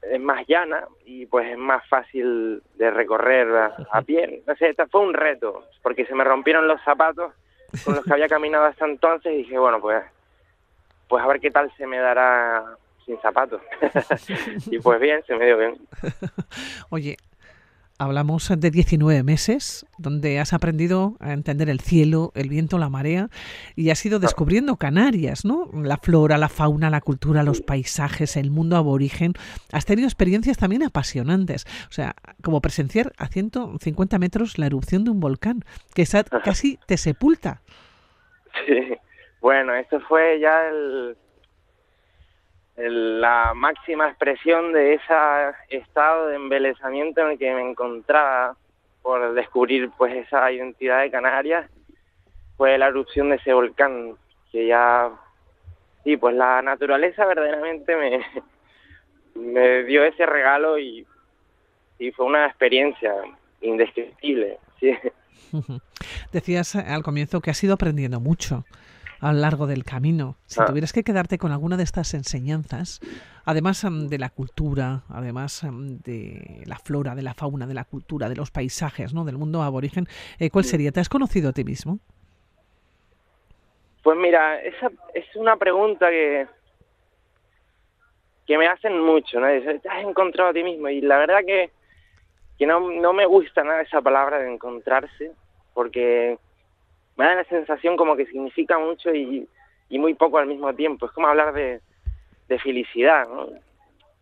es más llana y pues es más fácil de recorrer a, a pie. No sé, este fue un reto porque se me rompieron los zapatos con los que había caminado hasta entonces y dije, bueno, pues pues a ver qué tal se me dará sin zapatos. y pues bien, se me dio bien. Oye, hablamos de 19 meses donde has aprendido a entender el cielo, el viento, la marea y has ido descubriendo Canarias, ¿no? La flora, la fauna, la cultura, los paisajes, el mundo aborigen. Has tenido experiencias también apasionantes. O sea, como presenciar a 150 metros la erupción de un volcán que casi te sepulta. Sí. Bueno, esto fue ya el- la máxima expresión de ese estado de embelezamiento en el que me encontraba por descubrir pues esa identidad de Canarias fue la erupción de ese volcán que ya sí pues la naturaleza verdaderamente me me dio ese regalo y, y fue una experiencia indescriptible sí. Decías al comienzo que has ido aprendiendo mucho a lo largo del camino. Si Ah. tuvieras que quedarte con alguna de estas enseñanzas, además em, de la cultura, además em, de la flora, de la fauna, de la cultura, de los paisajes, ¿no? del mundo aborigen, eh, ¿cuál sería? ¿Te has conocido a ti mismo? Pues mira, esa es una pregunta que que me hacen mucho, ¿no? ¿Te has encontrado a ti mismo? Y la verdad que, que no, no me gusta nada esa palabra de encontrarse, porque me da la sensación como que significa mucho y, y muy poco al mismo tiempo. Es como hablar de, de felicidad, ¿no?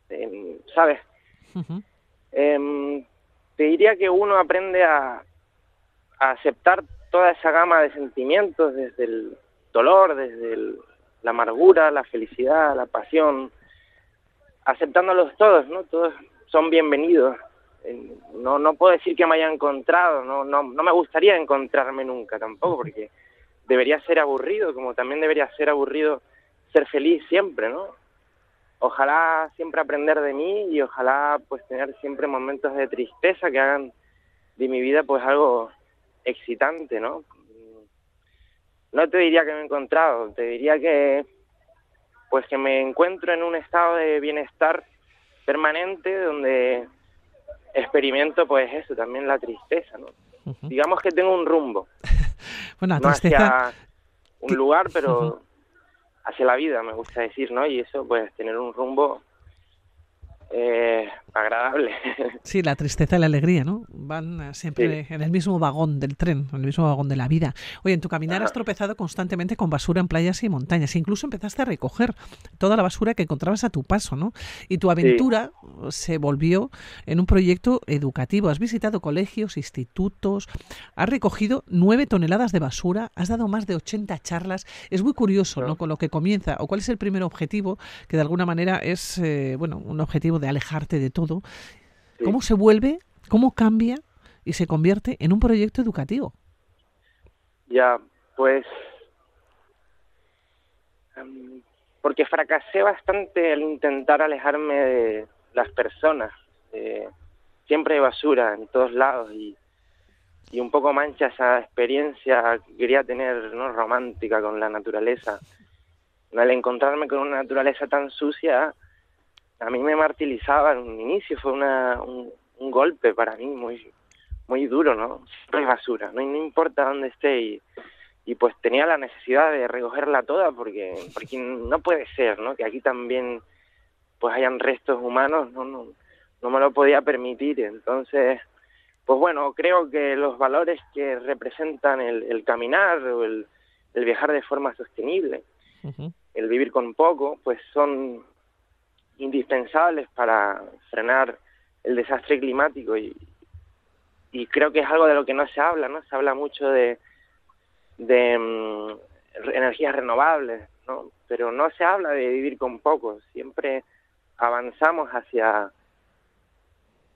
Em, ¿Sabes? Em, te diría que uno aprende a, a aceptar toda esa gama de sentimientos, desde el dolor, desde el- la amargura, la felicidad, la pasión, aceptándolos todos, ¿no? Todos son bienvenidos. No, no puedo decir que me haya encontrado, no, no, no me gustaría encontrarme nunca tampoco, porque debería ser aburrido, como también debería ser aburrido ser feliz siempre, ¿no? ojalá siempre aprender de mí y ojalá pues tener siempre momentos de tristeza que hagan de mi vida pues algo excitante, ¿no? No te diría que me he encontrado, te diría que pues que me encuentro en un estado de bienestar permanente donde experimento pues eso, también la tristeza, ¿no? Digamos que tengo un rumbo, Bueno, la no tristeza, hacia un lugar, pero hacia la vida, me gusta decir, ¿no? Y eso, pues, tener un rumbo eh, agradable. Sí, la tristeza y la alegría, ¿no? Van eh, siempre en el mismo vagón del tren, en el mismo vagón de la vida. Oye, en tu caminar has tropezado constantemente con basura en playas y montañas. Incluso empezaste a recoger toda la basura que encontrabas a tu paso, ¿no? Y tu aventura se volvió en un proyecto educativo. Has visitado colegios, institutos, has recogido nueve toneladas de basura, has dado más de 80 charlas. Es muy curioso, ¿no? Con lo que comienza, o cuál es el primer objetivo, que de alguna manera es, eh, bueno, un objetivo de alejarte de todo, ¿cómo se vuelve, cómo cambia y se convierte en un proyecto educativo? Ya, pues em, porque fracasé bastante al intentar alejarme de las personas. siempre hay basura en todos lados y, y un poco mancha esa experiencia que quería tener ¿no? romántica con la naturaleza. Al encontrarme con una naturaleza tan sucia, a mí me martirizaba en un inicio, fue una, un, golpe para mí muy muy duro, ¿no? Siempre basura, no, no importa dónde esté y, y pues tenía la necesidad de recogerla toda porque porque no puede ser, ¿no? Que aquí también pues hayan restos humanos, no no no me lo podía permitir, entonces pues bueno, creo que los valores que representan el, el caminar o el, el, viajar de forma sostenible, el vivir con poco, pues son indispensables para frenar el desastre climático y, y creo que es algo de lo que no se habla, ¿no? Se habla mucho de, de mm, energías renovables, ¿no? Pero no se habla de vivir con poco, siempre avanzamos hacia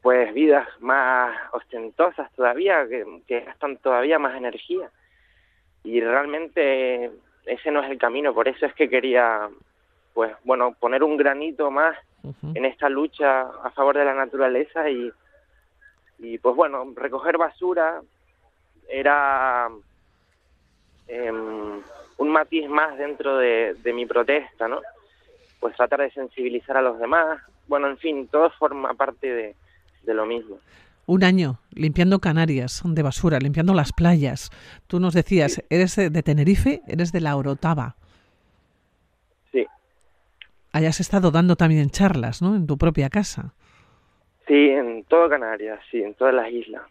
pues vidas más ostentosas todavía, que, que gastan todavía más energía. Y realmente ese no es el camino, por eso es que quería pues bueno, poner un granito más en esta lucha a favor de la naturaleza y, y pues bueno, recoger basura era em, un matiz más dentro de, mi protesta, ¿no? Pues tratar de sensibilizar a los demás, bueno, en fin, todo forma parte de, de lo mismo. Un año limpiando Canarias de basura, limpiando las playas. Tú nos decías, eres de Tenerife, eres de la Orotava hayas estado dando también charlas, ¿no? En tu propia casa. Sí, en todo Canarias, sí, en todas las islas.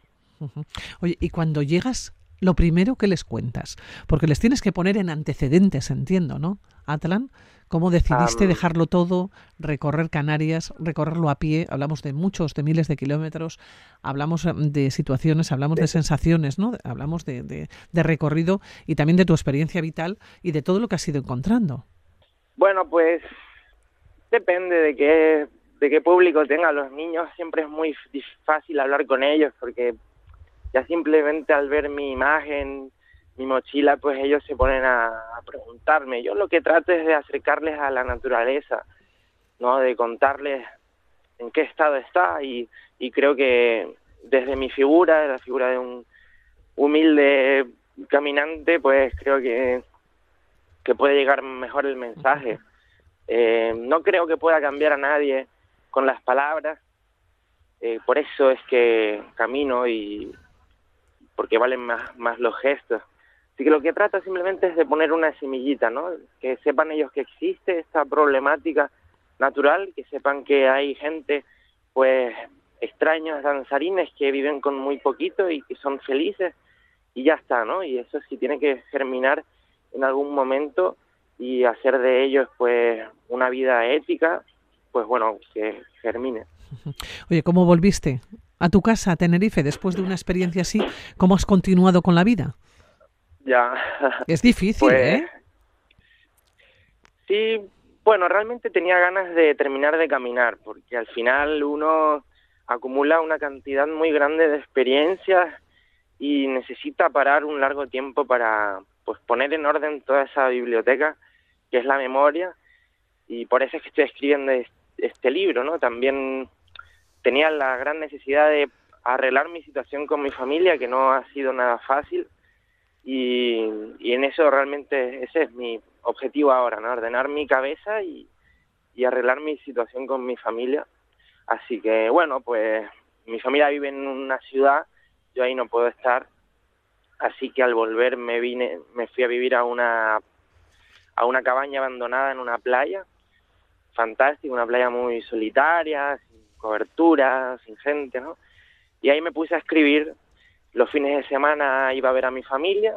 Oye, y cuando llegas, lo primero que les cuentas, porque les tienes que poner en antecedentes, entiendo, ¿no? Atlan, ¿cómo decidiste dejarlo todo, recorrer Canarias, recorrerlo a pie? Hablamos de muchos, de miles de kilómetros, hablamos em, de situaciones, hablamos de sensaciones, ¿no? Hablamos de, de recorrido y también de tu experiencia vital y de todo lo que has ido encontrando. Bueno, pues depende de qué, de qué público tenga. Los niños siempre es muy fácil hablar con ellos porque ya simplemente al ver mi imagen, mi mochila, pues ellos se ponen a, preguntarme. Yo lo que trato es de acercarles a la naturaleza, ¿no? De contarles en qué estado está y, y creo que desde mi figura, la figura de un humilde caminante, pues creo que, que puede llegar mejor el mensaje. Eh, no creo que pueda cambiar a nadie con las palabras, eh, por eso es que camino y porque valen más, más los gestos. Así que lo que trato simplemente es de poner una semillita, ¿no? Que sepan ellos que existe esta problemática natural, que sepan que hay gente, pues, extraños danzarines que viven con muy poquito y que son felices y ya está, ¿no? Y eso sí tiene que germinar en algún momento y hacer de ellos pues una vida ética, pues bueno, que germine. Oye, ¿cómo volviste a tu casa, a Tenerife, después de una experiencia así? ¿Cómo has continuado con la vida? Ya. Es difícil, pues, ¿eh? Sí, bueno, realmente tenía ganas de terminar de caminar, porque al final uno acumula una cantidad muy grande de experiencias y necesita parar un largo tiempo para pues poner en orden toda esa biblioteca que es la memoria y por eso es que estoy escribiendo este libro, ¿no? También tenía la gran necesidad de arreglar mi situación con mi familia, que no ha sido nada fácil, y, en eso realmente ese es mi objetivo ahora, ¿no? Ordenar mi cabeza y, y arreglar mi situación con mi familia. Así que bueno, pues mi familia vive en una ciudad, yo ahí no puedo estar, así que al volver me vine, me fui a vivir a una a una cabaña abandonada en una playa, fantástica, una playa muy solitaria, sin cobertura, sin gente, ¿no? Y ahí me puse a escribir. Los fines de semana iba a ver a mi familia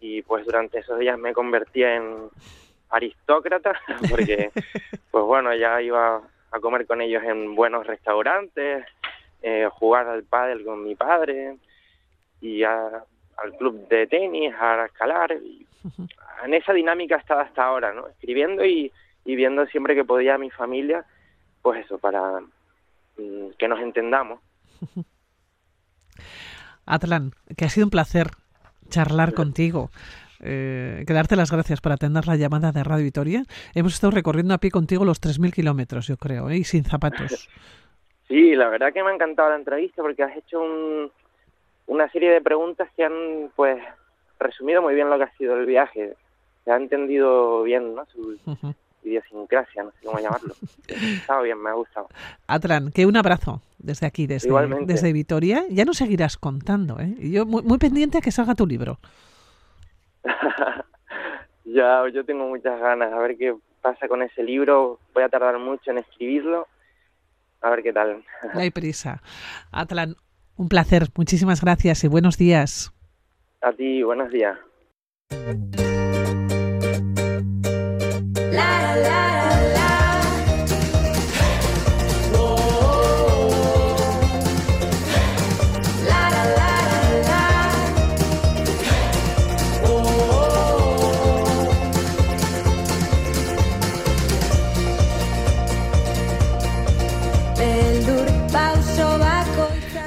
y pues durante esos días me convertí en aristócrata porque pues bueno, ya iba a comer con ellos en buenos restaurantes, eh, jugar al pádel con mi padre y al club de tenis, a escalar. En esa dinámica estaba hasta ahora, ¿no? Escribiendo y, y viendo siempre que podía a mi familia, pues eso, para mm, que nos entendamos. Atlan, que ha sido un placer charlar contigo. Eh, que darte las gracias por atender la llamada de Radio Vitoria. Hemos estado recorriendo a pie contigo los 3.000 kilómetros, yo creo, ¿eh? y sin zapatos. Sí, la verdad que me ha encantado la entrevista porque has hecho una serie de preguntas que han, pues, resumido muy bien lo que ha sido el viaje. Se ha entendido bien, ¿no? Su idiosincrasia, no sé cómo llamarlo. Estaba bien, me ha gustado. Atlan, que un abrazo desde aquí, desde, desde Vitoria. Ya nos seguirás contando, ¿eh? Y yo muy, muy pendiente a que salga tu libro. ya, yo tengo muchas ganas, a ver qué pasa con ese libro. Voy a tardar mucho en escribirlo. A ver qué tal. No hay prisa. Atlan, un placer. Muchísimas gracias y buenos días. A ti, buenos días.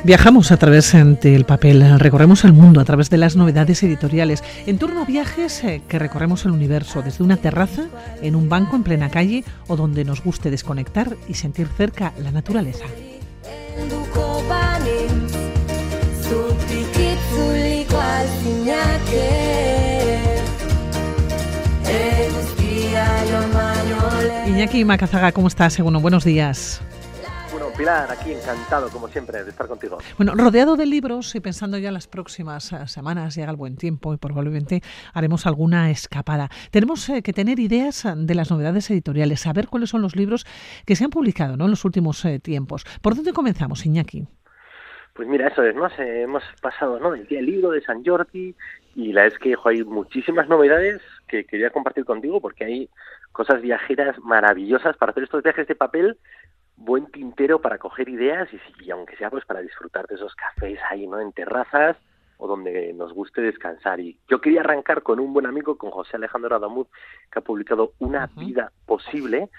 Viajamos a través del papel, recorremos el mundo a través de las novedades editoriales, en torno a viajes eh, que recorremos el universo, desde una terraza, en un banco en plena calle o donde nos guste desconectar y sentir cerca la naturaleza. Iñaki Macazaga, ¿cómo estás? Segundo, buenos días. Pilar, aquí encantado, como siempre, de estar contigo. Bueno, rodeado de libros y pensando ya las próximas eh, semanas, llega el buen tiempo y probablemente haremos alguna escapada. Tenemos eh, que tener ideas de las novedades editoriales, saber cuáles son los libros que se han publicado ¿no? en los últimos eh, tiempos. ¿Por dónde comenzamos, Iñaki? Pues mira, eso es, ¿no? hemos pasado ¿no? del día del libro de San Jordi y la es que hay muchísimas novedades que quería compartir contigo porque hay cosas viajeras maravillosas para hacer estos viajes de papel buen tintero para coger ideas y, aunque sea pues para disfrutar de esos cafés ahí, ¿no? En terrazas o donde nos guste descansar. Y yo quería arrancar con un buen amigo, con José Alejandro Adamud, que ha publicado Una vida posible,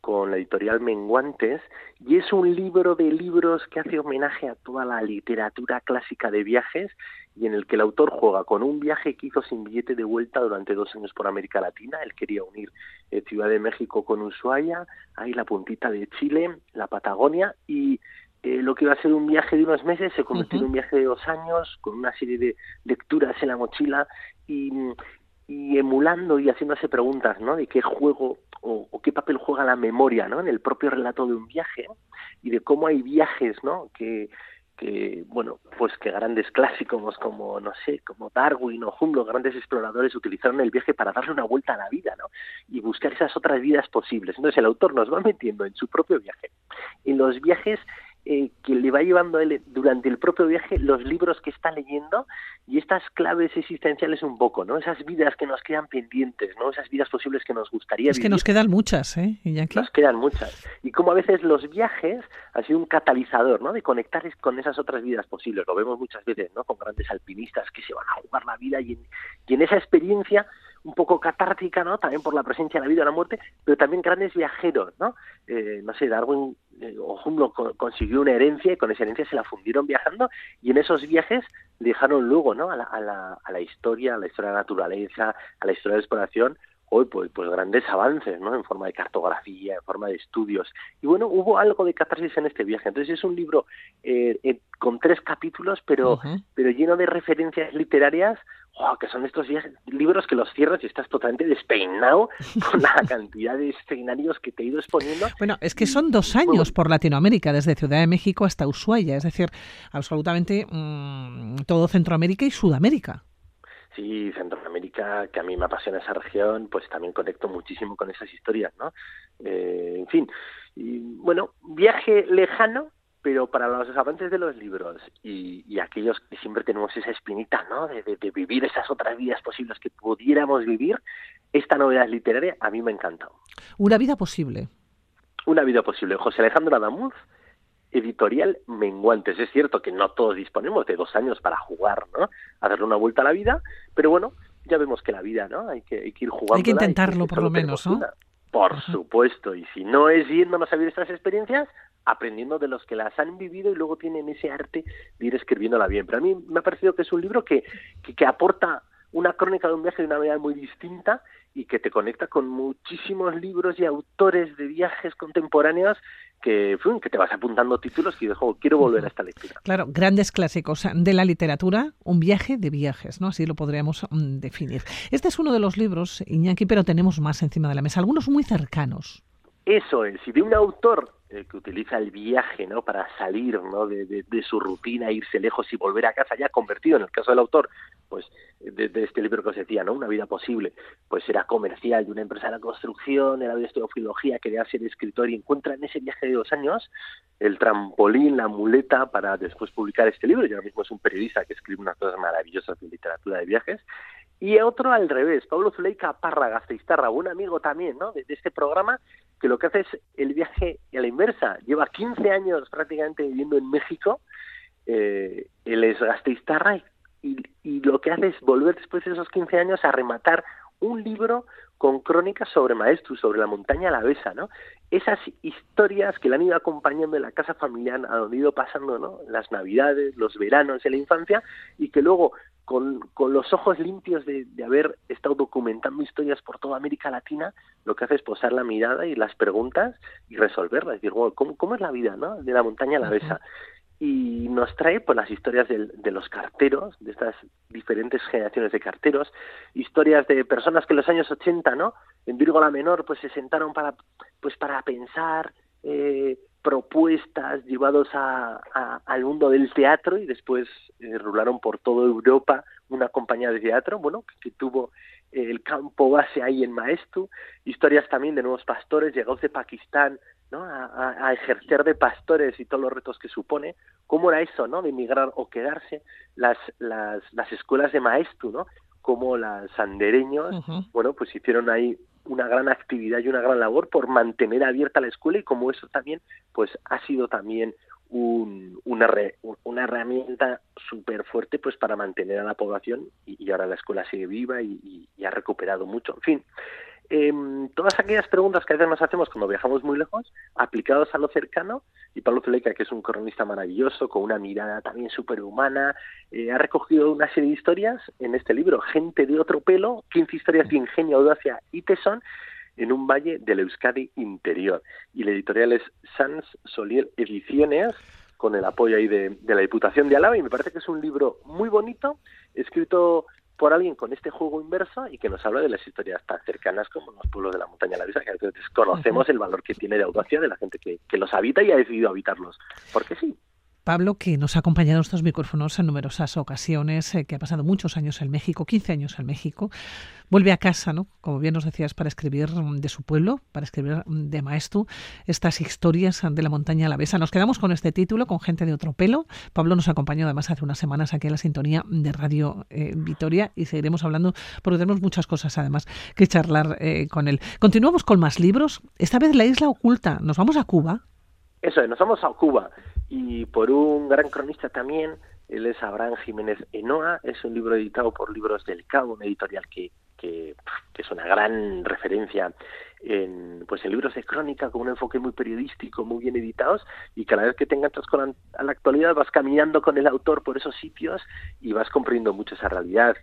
con la editorial Menguantes y es un libro de libros que hace homenaje a toda la literatura clásica de viajes y en el que el autor juega con un viaje que hizo sin billete de vuelta durante dos años por América Latina. Él quería unir eh, Ciudad de México con Ushuaia, ahí la puntita de Chile, la Patagonia y eh, lo que iba a ser un viaje de unos meses se convirtió en un viaje de dos años con una serie de lecturas en la mochila y, y emulando y haciéndose preguntas, ¿no? De qué juego o, qué papel juega la memoria, ¿no? En el propio relato de un viaje y de cómo hay viajes, ¿no? Que, que bueno, pues que grandes clásicos como, no sé, como Darwin o Humboldt, grandes exploradores utilizaron el viaje para darle una vuelta a la vida, ¿no? Y buscar esas otras vidas posibles. Entonces el autor nos va metiendo en su propio viaje, en los viajes eh, que le va llevando a él durante el propio viaje los libros que está leyendo y estas claves existenciales un poco, ¿no? Esas vidas que nos quedan pendientes, ¿no? Esas vidas posibles que nos gustaría es que nos quedan muchas, ¿eh? Nos quedan muchas. Y como a veces los viajes han sido un catalizador, ¿no? De conectar con esas otras vidas posibles. Lo vemos muchas veces, ¿no? Con grandes alpinistas que se van a jugar la vida y y en esa experiencia un poco catártica, ¿no? También por la presencia de la vida y la muerte, pero también grandes viajeros, ¿no? Eh, no sé, Darwin eh, o Humboldt consiguió una herencia y con esa herencia se la fundieron viajando y en esos viajes dejaron luego, ¿no? A la, a la, a la historia, a la historia de la naturaleza, a la historia de la exploración, hoy pues, pues grandes avances, ¿no? En forma de cartografía, en forma de estudios. Y bueno, hubo algo de catarsis en este viaje. Entonces es un libro eh, con tres capítulos, pero, pero lleno de referencias literarias que son estos libros que los cierras y estás totalmente despeinado con la cantidad de escenarios que te he ido exponiendo. Bueno, es que son dos años por Latinoamérica, desde Ciudad de México hasta Ushuaia, es decir, absolutamente mm, todo Centroamérica y Sudamérica. Sí, Centroamérica, que a mí me apasiona esa región, pues también conecto muchísimo con esas historias, ¿no? Eh, en fin, y, bueno, viaje lejano, pero para los amantes de los libros y, aquellos que siempre tenemos esa espinita, ¿no? De, de, vivir esas otras vidas posibles que pudiéramos vivir, esta novedad literaria a mí me encanta. Una vida posible. Una vida posible. José Alejandro Adamuz, editorial Menguantes. Es cierto que no todos disponemos de dos años para jugar, ¿no? A darle una vuelta a la vida, pero bueno, ya vemos que la vida, ¿no? Hay que, hay que ir jugando. Hay que intentarlo, por lo menos, ¿no? Por supuesto, y si no es yéndonos a vivir estas experiencias, aprendiendo de los que las han vivido y luego tienen ese arte de ir escribiéndola bien. Pero a mí me ha parecido que es un libro que, que, que aporta una crónica de un viaje de una manera muy distinta y que te conecta con muchísimos libros y autores de viajes contemporáneos que, que te vas apuntando títulos y dejo, quiero volver a esta lectura. Claro, grandes clásicos de la literatura, un viaje de viajes, ¿no? Así lo podríamos mm, definir. Este es uno de los libros, Iñaki, pero tenemos más encima de la mesa, algunos muy cercanos. Eso es, y de un autor eh, que utiliza el viaje ¿no? para salir ¿no? De, de, su rutina, irse lejos y volver a casa, ya convertido en el caso del autor, pues de, este libro que os decía, ¿no? Una vida posible, pues era comercial de una empresa de la construcción, era de estudiofilología, quería ser escritor y encuentra en ese viaje de dos años el trampolín, la muleta para después publicar este libro. Y ahora mismo es un periodista que escribe unas cosas maravillosas de literatura de viajes. Y otro al revés, Pablo Zuleika Parra Gasteiztarra, un amigo también ¿no? de, este programa, que lo que hace es el viaje a la inversa. Lleva 15 años prácticamente viviendo en México, eh, él es Gasteiztarra y, y, lo que hace es volver después de esos 15 años a rematar un libro con crónicas sobre Maestro, sobre la montaña alavesa, ¿no? Esas historias que le han ido acompañando en la casa familiar, a donde ha ido pasando, ¿no? Las navidades, los veranos en la infancia, y que luego, con, con los ojos limpios de, de, haber estado documentando historias por toda América Latina, lo que hace es posar la mirada y las preguntas y resolverlas. Es decir, ¿cómo, cómo es la vida, ¿no? De la montaña alavesa y nos trae pues las historias de, de, los carteros, de estas diferentes generaciones de carteros, historias de personas que en los años 80, ¿no? En Virgo la Menor, pues se sentaron para, pues para pensar eh, propuestas llevados a, al mundo del teatro y después eh, rularon por toda Europa una compañía de teatro, bueno, que, tuvo el campo base ahí en Maestu, historias también de nuevos pastores llegados de Pakistán ¿no? A, ejercer de pastores y todos los retos que supone, cómo era eso, ¿no? De emigrar o quedarse, las, las, las escuelas de maestro, ¿no? Como las andereños, bueno, pues hicieron ahí una gran actividad y una gran labor por mantener abierta la escuela y como eso también, pues ha sido también un, una, una herramienta súper fuerte pues para mantener a la población y, ahora la escuela sigue viva y, y, ha recuperado mucho. En fin, eh, todas aquellas preguntas que a veces nos hacemos cuando viajamos muy lejos, aplicados a lo cercano, y Pablo Zuleika, que es un cronista maravilloso, con una mirada también superhumana, eh, ha recogido una serie de historias en este libro, Gente de otro pelo, 15 historias de ingenio, audacia y tesón, en un valle del Euskadi interior. Y la editorial es Sans Solier Ediciones, con el apoyo ahí de, la Diputación de Álava, y me parece que es un libro muy bonito, escrito por alguien con este juego inverso y que nos habla de las historias tan cercanas como los pueblos de la montaña la visa, que a veces desconocemos el valor que tiene de audacia de la gente que, que los habita y ha decidido habitarlos. Porque sí, Pablo, que nos ha acompañado en estos micrófonos en numerosas ocasiones, eh, que ha pasado muchos años en México, 15 años en México, vuelve a casa, ¿no? Como bien nos decías, para escribir de su pueblo, para escribir de Maestro, estas historias de la montaña alavesa. Nos quedamos con este título, con gente de otro pelo. Pablo nos acompañó además hace unas semanas aquí en la sintonía de Radio eh, Vitoria y seguiremos hablando porque tenemos muchas cosas además que charlar eh, con él. Continuamos con más libros. Esta vez La Isla Oculta. Nos vamos a Cuba. Eso, nos vamos a Cuba. Y por un gran cronista también, él es Abraham Jiménez Enoa, es un libro editado por Libros del Cabo, una editorial que, que, es una gran referencia en, pues en libros de crónica con un enfoque muy periodístico, muy bien editados. Y cada vez que te enganchas con la, la actualidad vas caminando con el autor por esos sitios y vas comprendiendo mucho esa realidad.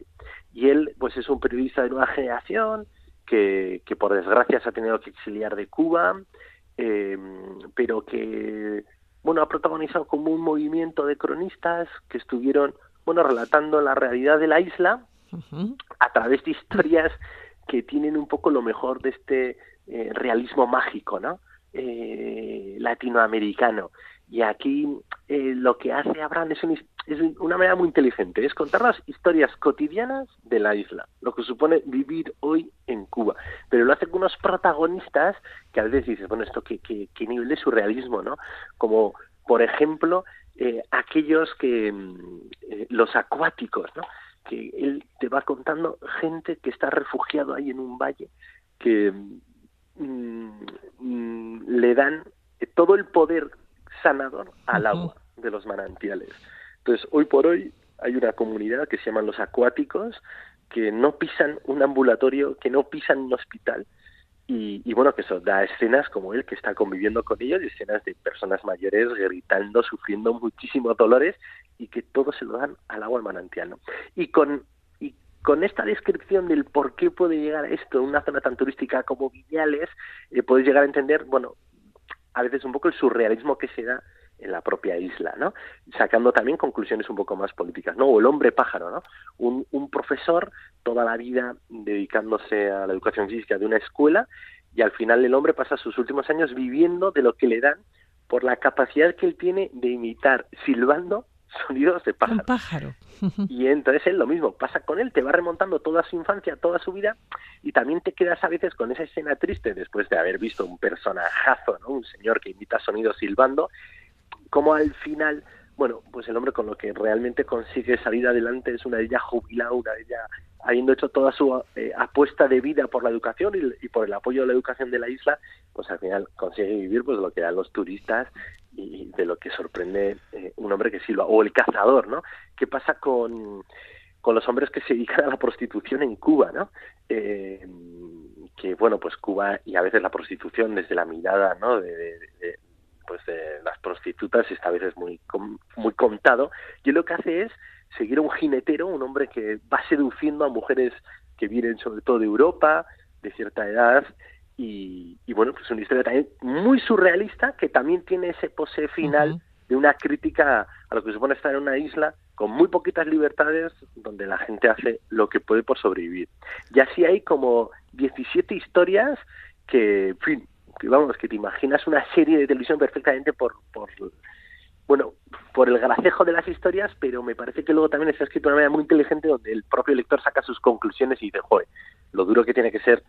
Y él pues es un periodista de nueva generación que, que por desgracia se ha tenido que exiliar de Cuba, eh, pero que bueno, ha protagonizado como un movimiento de cronistas que estuvieron, bueno, relatando la realidad de la isla a través de historias que tienen un poco lo mejor de este eh, realismo mágico, ¿no? Eh, latinoamericano. Y aquí eh, lo que hace Abraham es, es, una manera muy inteligente, es contar las historias cotidianas de la isla, lo que supone vivir hoy. Pero lo hace con unos protagonistas que a veces dices, bueno, esto qué, qué, qué nivel de surrealismo, ¿no? Como, por ejemplo, eh, aquellos que, mm, eh, los acuáticos, ¿no? Que él te va contando gente que está refugiado ahí en un valle, que mm, mm, le dan todo el poder sanador al agua de los manantiales. Entonces, hoy por hoy hay una comunidad que se llaman los acuáticos, que no pisan un ambulatorio, que no pisan un hospital. Y, bueno, que eso da escenas como él, que está conviviendo con ellos, y escenas de personas mayores gritando, sufriendo muchísimos dolores, y que todo se lo dan al agua manantial. Y con y con esta descripción del por qué puede llegar a esto en una zona tan turística como Viñales, eh, puedes llegar a entender, bueno, a veces un poco el surrealismo que se da en la propia isla, ¿no? Sacando también conclusiones un poco más políticas, ¿no? O el hombre pájaro, ¿no? Un, un profesor toda la vida dedicándose a la educación física de una escuela y al final el hombre pasa sus últimos años viviendo de lo que le dan por la capacidad que él tiene de imitar silbando sonidos de pájaro. pájaro. y entonces él lo mismo, pasa con él, te va remontando toda su infancia, toda su vida, y también te quedas a veces con esa escena triste después de haber visto un personajazo, ¿no? Un señor que imita sonidos silbando, como al final, bueno, pues el hombre con lo que realmente consigue salir adelante es una de ellas jubilada, una de ellas habiendo hecho toda su eh, apuesta de vida por la educación y, por el apoyo de la educación de la isla, pues al final consigue vivir pues lo que dan los turistas y de lo que sorprende eh, un hombre que silba o el cazador, ¿no? ¿Qué pasa con, con los hombres que se dedican a la prostitución en Cuba, ¿no? Eh, que bueno, pues Cuba y a veces la prostitución desde la mirada, ¿no? De, pues de las prostitutas esta vez es muy muy contado y lo que hace es seguir a un jinetero, un hombre que va seduciendo a mujeres que vienen sobre todo de Europa, de cierta edad, y, bueno, pues una historia también muy surrealista que también tiene ese pose final de una crítica a lo que supone estar en una isla con muy poquitas libertades donde la gente hace lo que puede por sobrevivir. Y así hay como 17 historias que, en fin, que vamos, que te imaginas una serie de televisión perfectamente por, por bueno, por el gracejo de las historias, pero me parece que luego también está escrito de una manera muy inteligente donde el propio lector saca sus conclusiones y dice, joder, lo duro que tiene que ser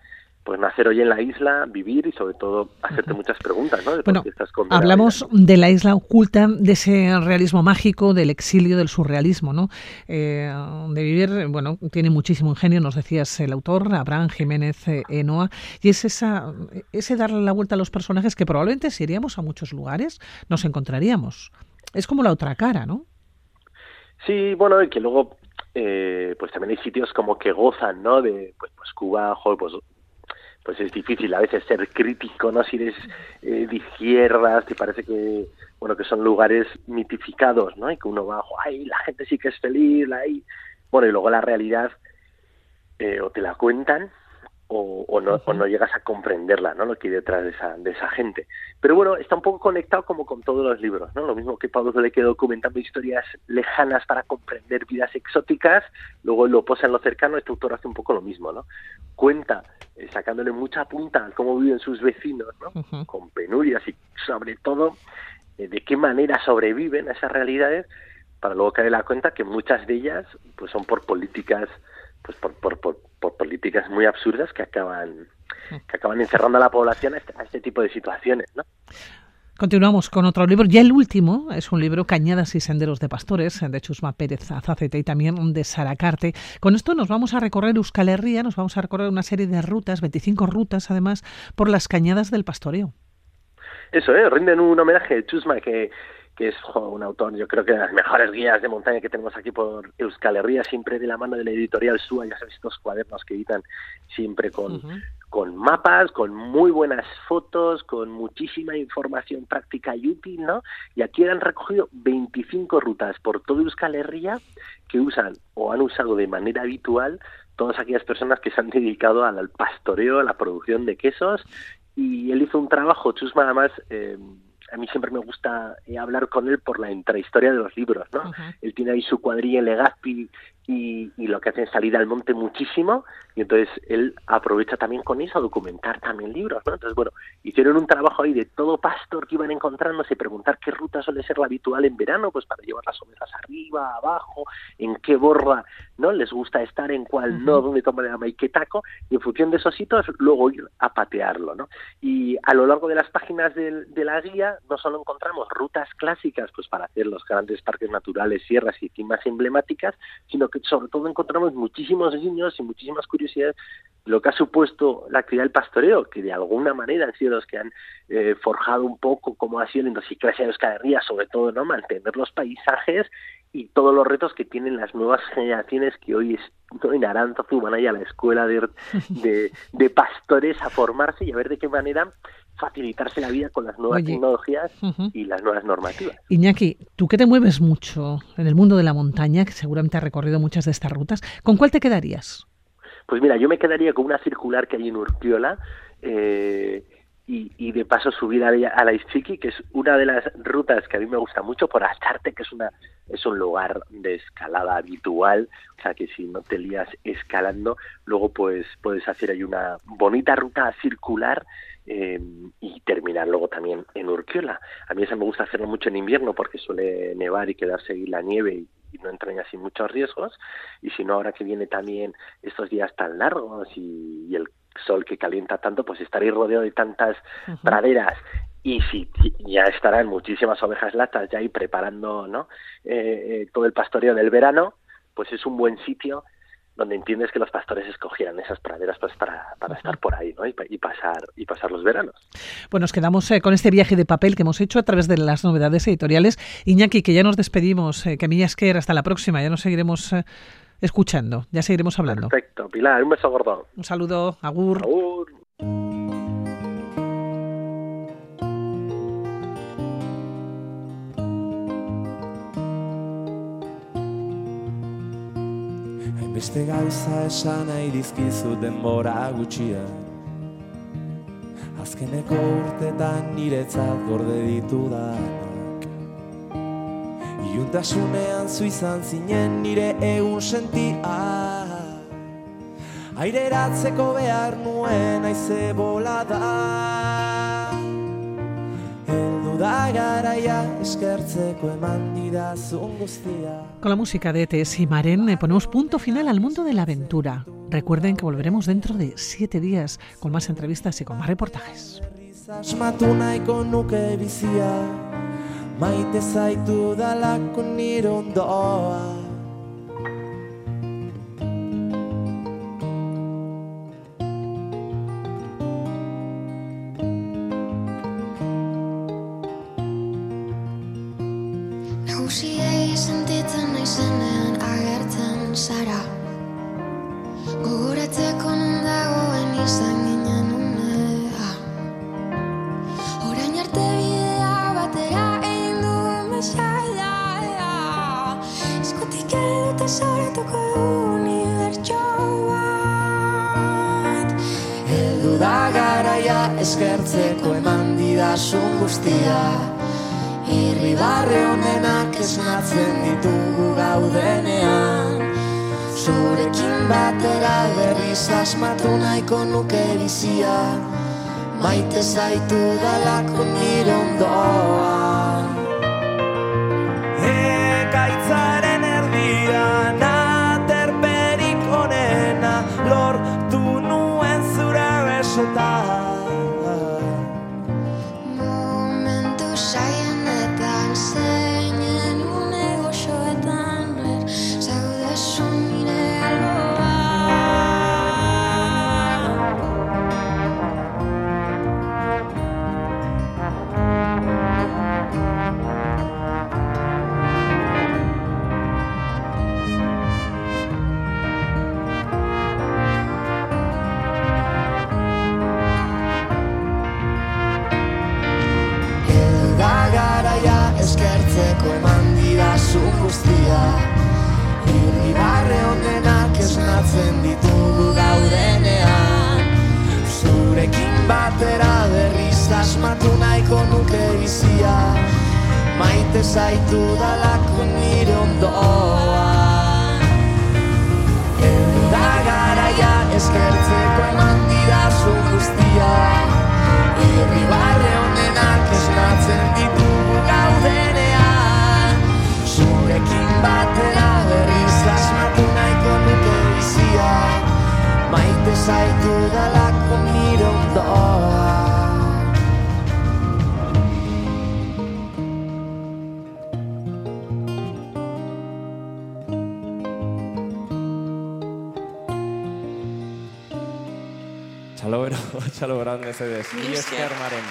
pues nacer hoy en la isla, vivir y sobre todo hacerte muchas preguntas, ¿no? bueno, hablamos de la isla oculta, de ese realismo mágico, del exilio, del surrealismo, ¿no? Eh, de vivir, bueno, tiene muchísimo ingenio, nos decías el autor, Abraham Jiménez eh, Enoa, y es esa, ese darle la vuelta a los personajes que probablemente si iríamos a muchos lugares nos encontraríamos. Es como la otra cara, ¿no? Sí, bueno, y que luego eh, pues también hay sitios como que gozan, ¿no? De pues, pues Cuba, joder, pues pues es difícil a veces ser crítico, ¿no? Si eres eh, de izquierdas, te parece que, bueno, que son lugares mitificados, ¿no? Y que uno va, ay, la gente sí que es feliz, ahí. Bueno, y luego la realidad, eh, o te la cuentan, o, no, o no llegas a comprenderla, ¿no? Lo que hay detrás de esa, de esa gente. Pero bueno, está un poco conectado como con todos los libros, ¿no? Lo mismo que Pablo le quedó documentando historias lejanas para comprender vidas exóticas, luego lo posa en lo cercano, este autor hace un poco lo mismo, ¿no? Cuenta, eh, sacándole mucha punta a cómo viven sus vecinos, ¿no? Con penurias y sobre todo eh, de qué manera sobreviven a esas realidades, para luego caer la cuenta que muchas de ellas pues son por políticas pues por, por, por, por políticas muy absurdas que acaban que acaban encerrando a la población a este, este tipo de situaciones, ¿no? Continuamos con otro libro, ya el último, es un libro Cañadas y Senderos de Pastores, de Chusma Pérez Azacete y también de Saracarte. Con esto nos vamos a recorrer Euskal Herria, nos vamos a recorrer una serie de rutas, 25 rutas además, por las cañadas del pastoreo. Eso, ¿eh? rinden un homenaje a Chusma que que es un autor, yo creo que de las mejores guías de montaña que tenemos aquí por Euskal Herria, siempre de la mano de la editorial SUA, ya sabes, estos cuadernos que editan siempre con, con mapas, con muy buenas fotos, con muchísima información práctica y útil, ¿no? Y aquí han recogido 25 rutas por todo Euskal Herria que usan o han usado de manera habitual todas aquellas personas que se han dedicado al pastoreo, a la producción de quesos, y él hizo un trabajo, Chusma además... Eh, a mí siempre me gusta eh, hablar con él por la intrahistoria de los libros, ¿no? Él tiene ahí su cuadrilla en Legazpi y, lo que hacen es salir al monte muchísimo y entonces él aprovecha también con eso a documentar también libros, ¿no? Entonces, bueno, hicieron un trabajo ahí de todo pastor que iban encontrándose, preguntar qué ruta suele ser la habitual en verano, pues para llevar las ovejas arriba, abajo, en qué borra, ¿no? Les gusta estar, en cuál no, dónde tomar el qué taco, y en función de esos hitos luego ir a patearlo, ¿no? Y a lo largo de las páginas de, de la guía no solo encontramos rutas clásicas, pues para hacer los grandes parques naturales, sierras y cimas emblemáticas, sino que sobre todo encontramos muchísimos niños y muchísimas curiosidades lo que ha supuesto la actividad del pastoreo, que de alguna manera han sido los que han eh, forjado un poco cómo ha sido la idiosincrasia de Euskal Herria, sobre todo no mantener los paisajes y todos los retos que tienen las nuevas generaciones que hoy ¿no? en Aranzazu van ahí a la escuela de, pastores a formarse y a ver de qué manera facilitarse la vida con las nuevas tecnologías y las nuevas normativas. Iñaki, tú que te mueves mucho en el mundo de la montaña, que seguramente has recorrido muchas de estas rutas, ¿con cuál te quedarías? Pues mira, yo me quedaría con una circular que hay en Urquiola, eh, y, de paso subir a, la, a que es una de las rutas que a mí me gusta mucho por Astarte, que es una es un lugar de escalada habitual, o sea que si no te lías escalando, luego pues puedes hacer ahí una bonita ruta circular eh, y terminar luego también en Urquiola. A mí esa me gusta hacerlo mucho en invierno porque suele nevar y quedarse ahí la nieve y, no entran así muchos riesgos. Y si no, ahora que viene también estos días tan largos y el sol que calienta tanto, pues estaréis rodeado de tantas praderas y si ya estarán muchísimas ovejas latas ya ahí preparando ¿no? Eh, eh, todo el pastoreo del verano, pues es un buen sitio donde entiendes que los pastores escogieran esas praderas pues para, para estar por ahí ¿no? y, pasar y pasar los veranos. Bueno, nos quedamos eh, con este viaje de papel que hemos hecho a través de las novedades editoriales. Iñaki, que ya nos despedimos, que Millas que hasta la próxima, ya nos seguiremos escuchando. Ya seguiremos hablando. Perfecto, Pilar, un beso gordo. Un saludo, agur. Agur. Beste gauza esan nahi dizkizu denbora gutxia Azkeneko urtetan niretzat gorde ditu da Iuntasunean zu izan zinen nire egun sentia Aireratzeko behar nuen aize bolada Con la música de ETS y Maren eh, ponemos punto final al mundo de la aventura. Recuerden que volveremos dentro de siete días con más entrevistas y con más reportajes. Maite zaitu dalako nire ondoa zaitu dalako Mesedez. Mila esker, Maren.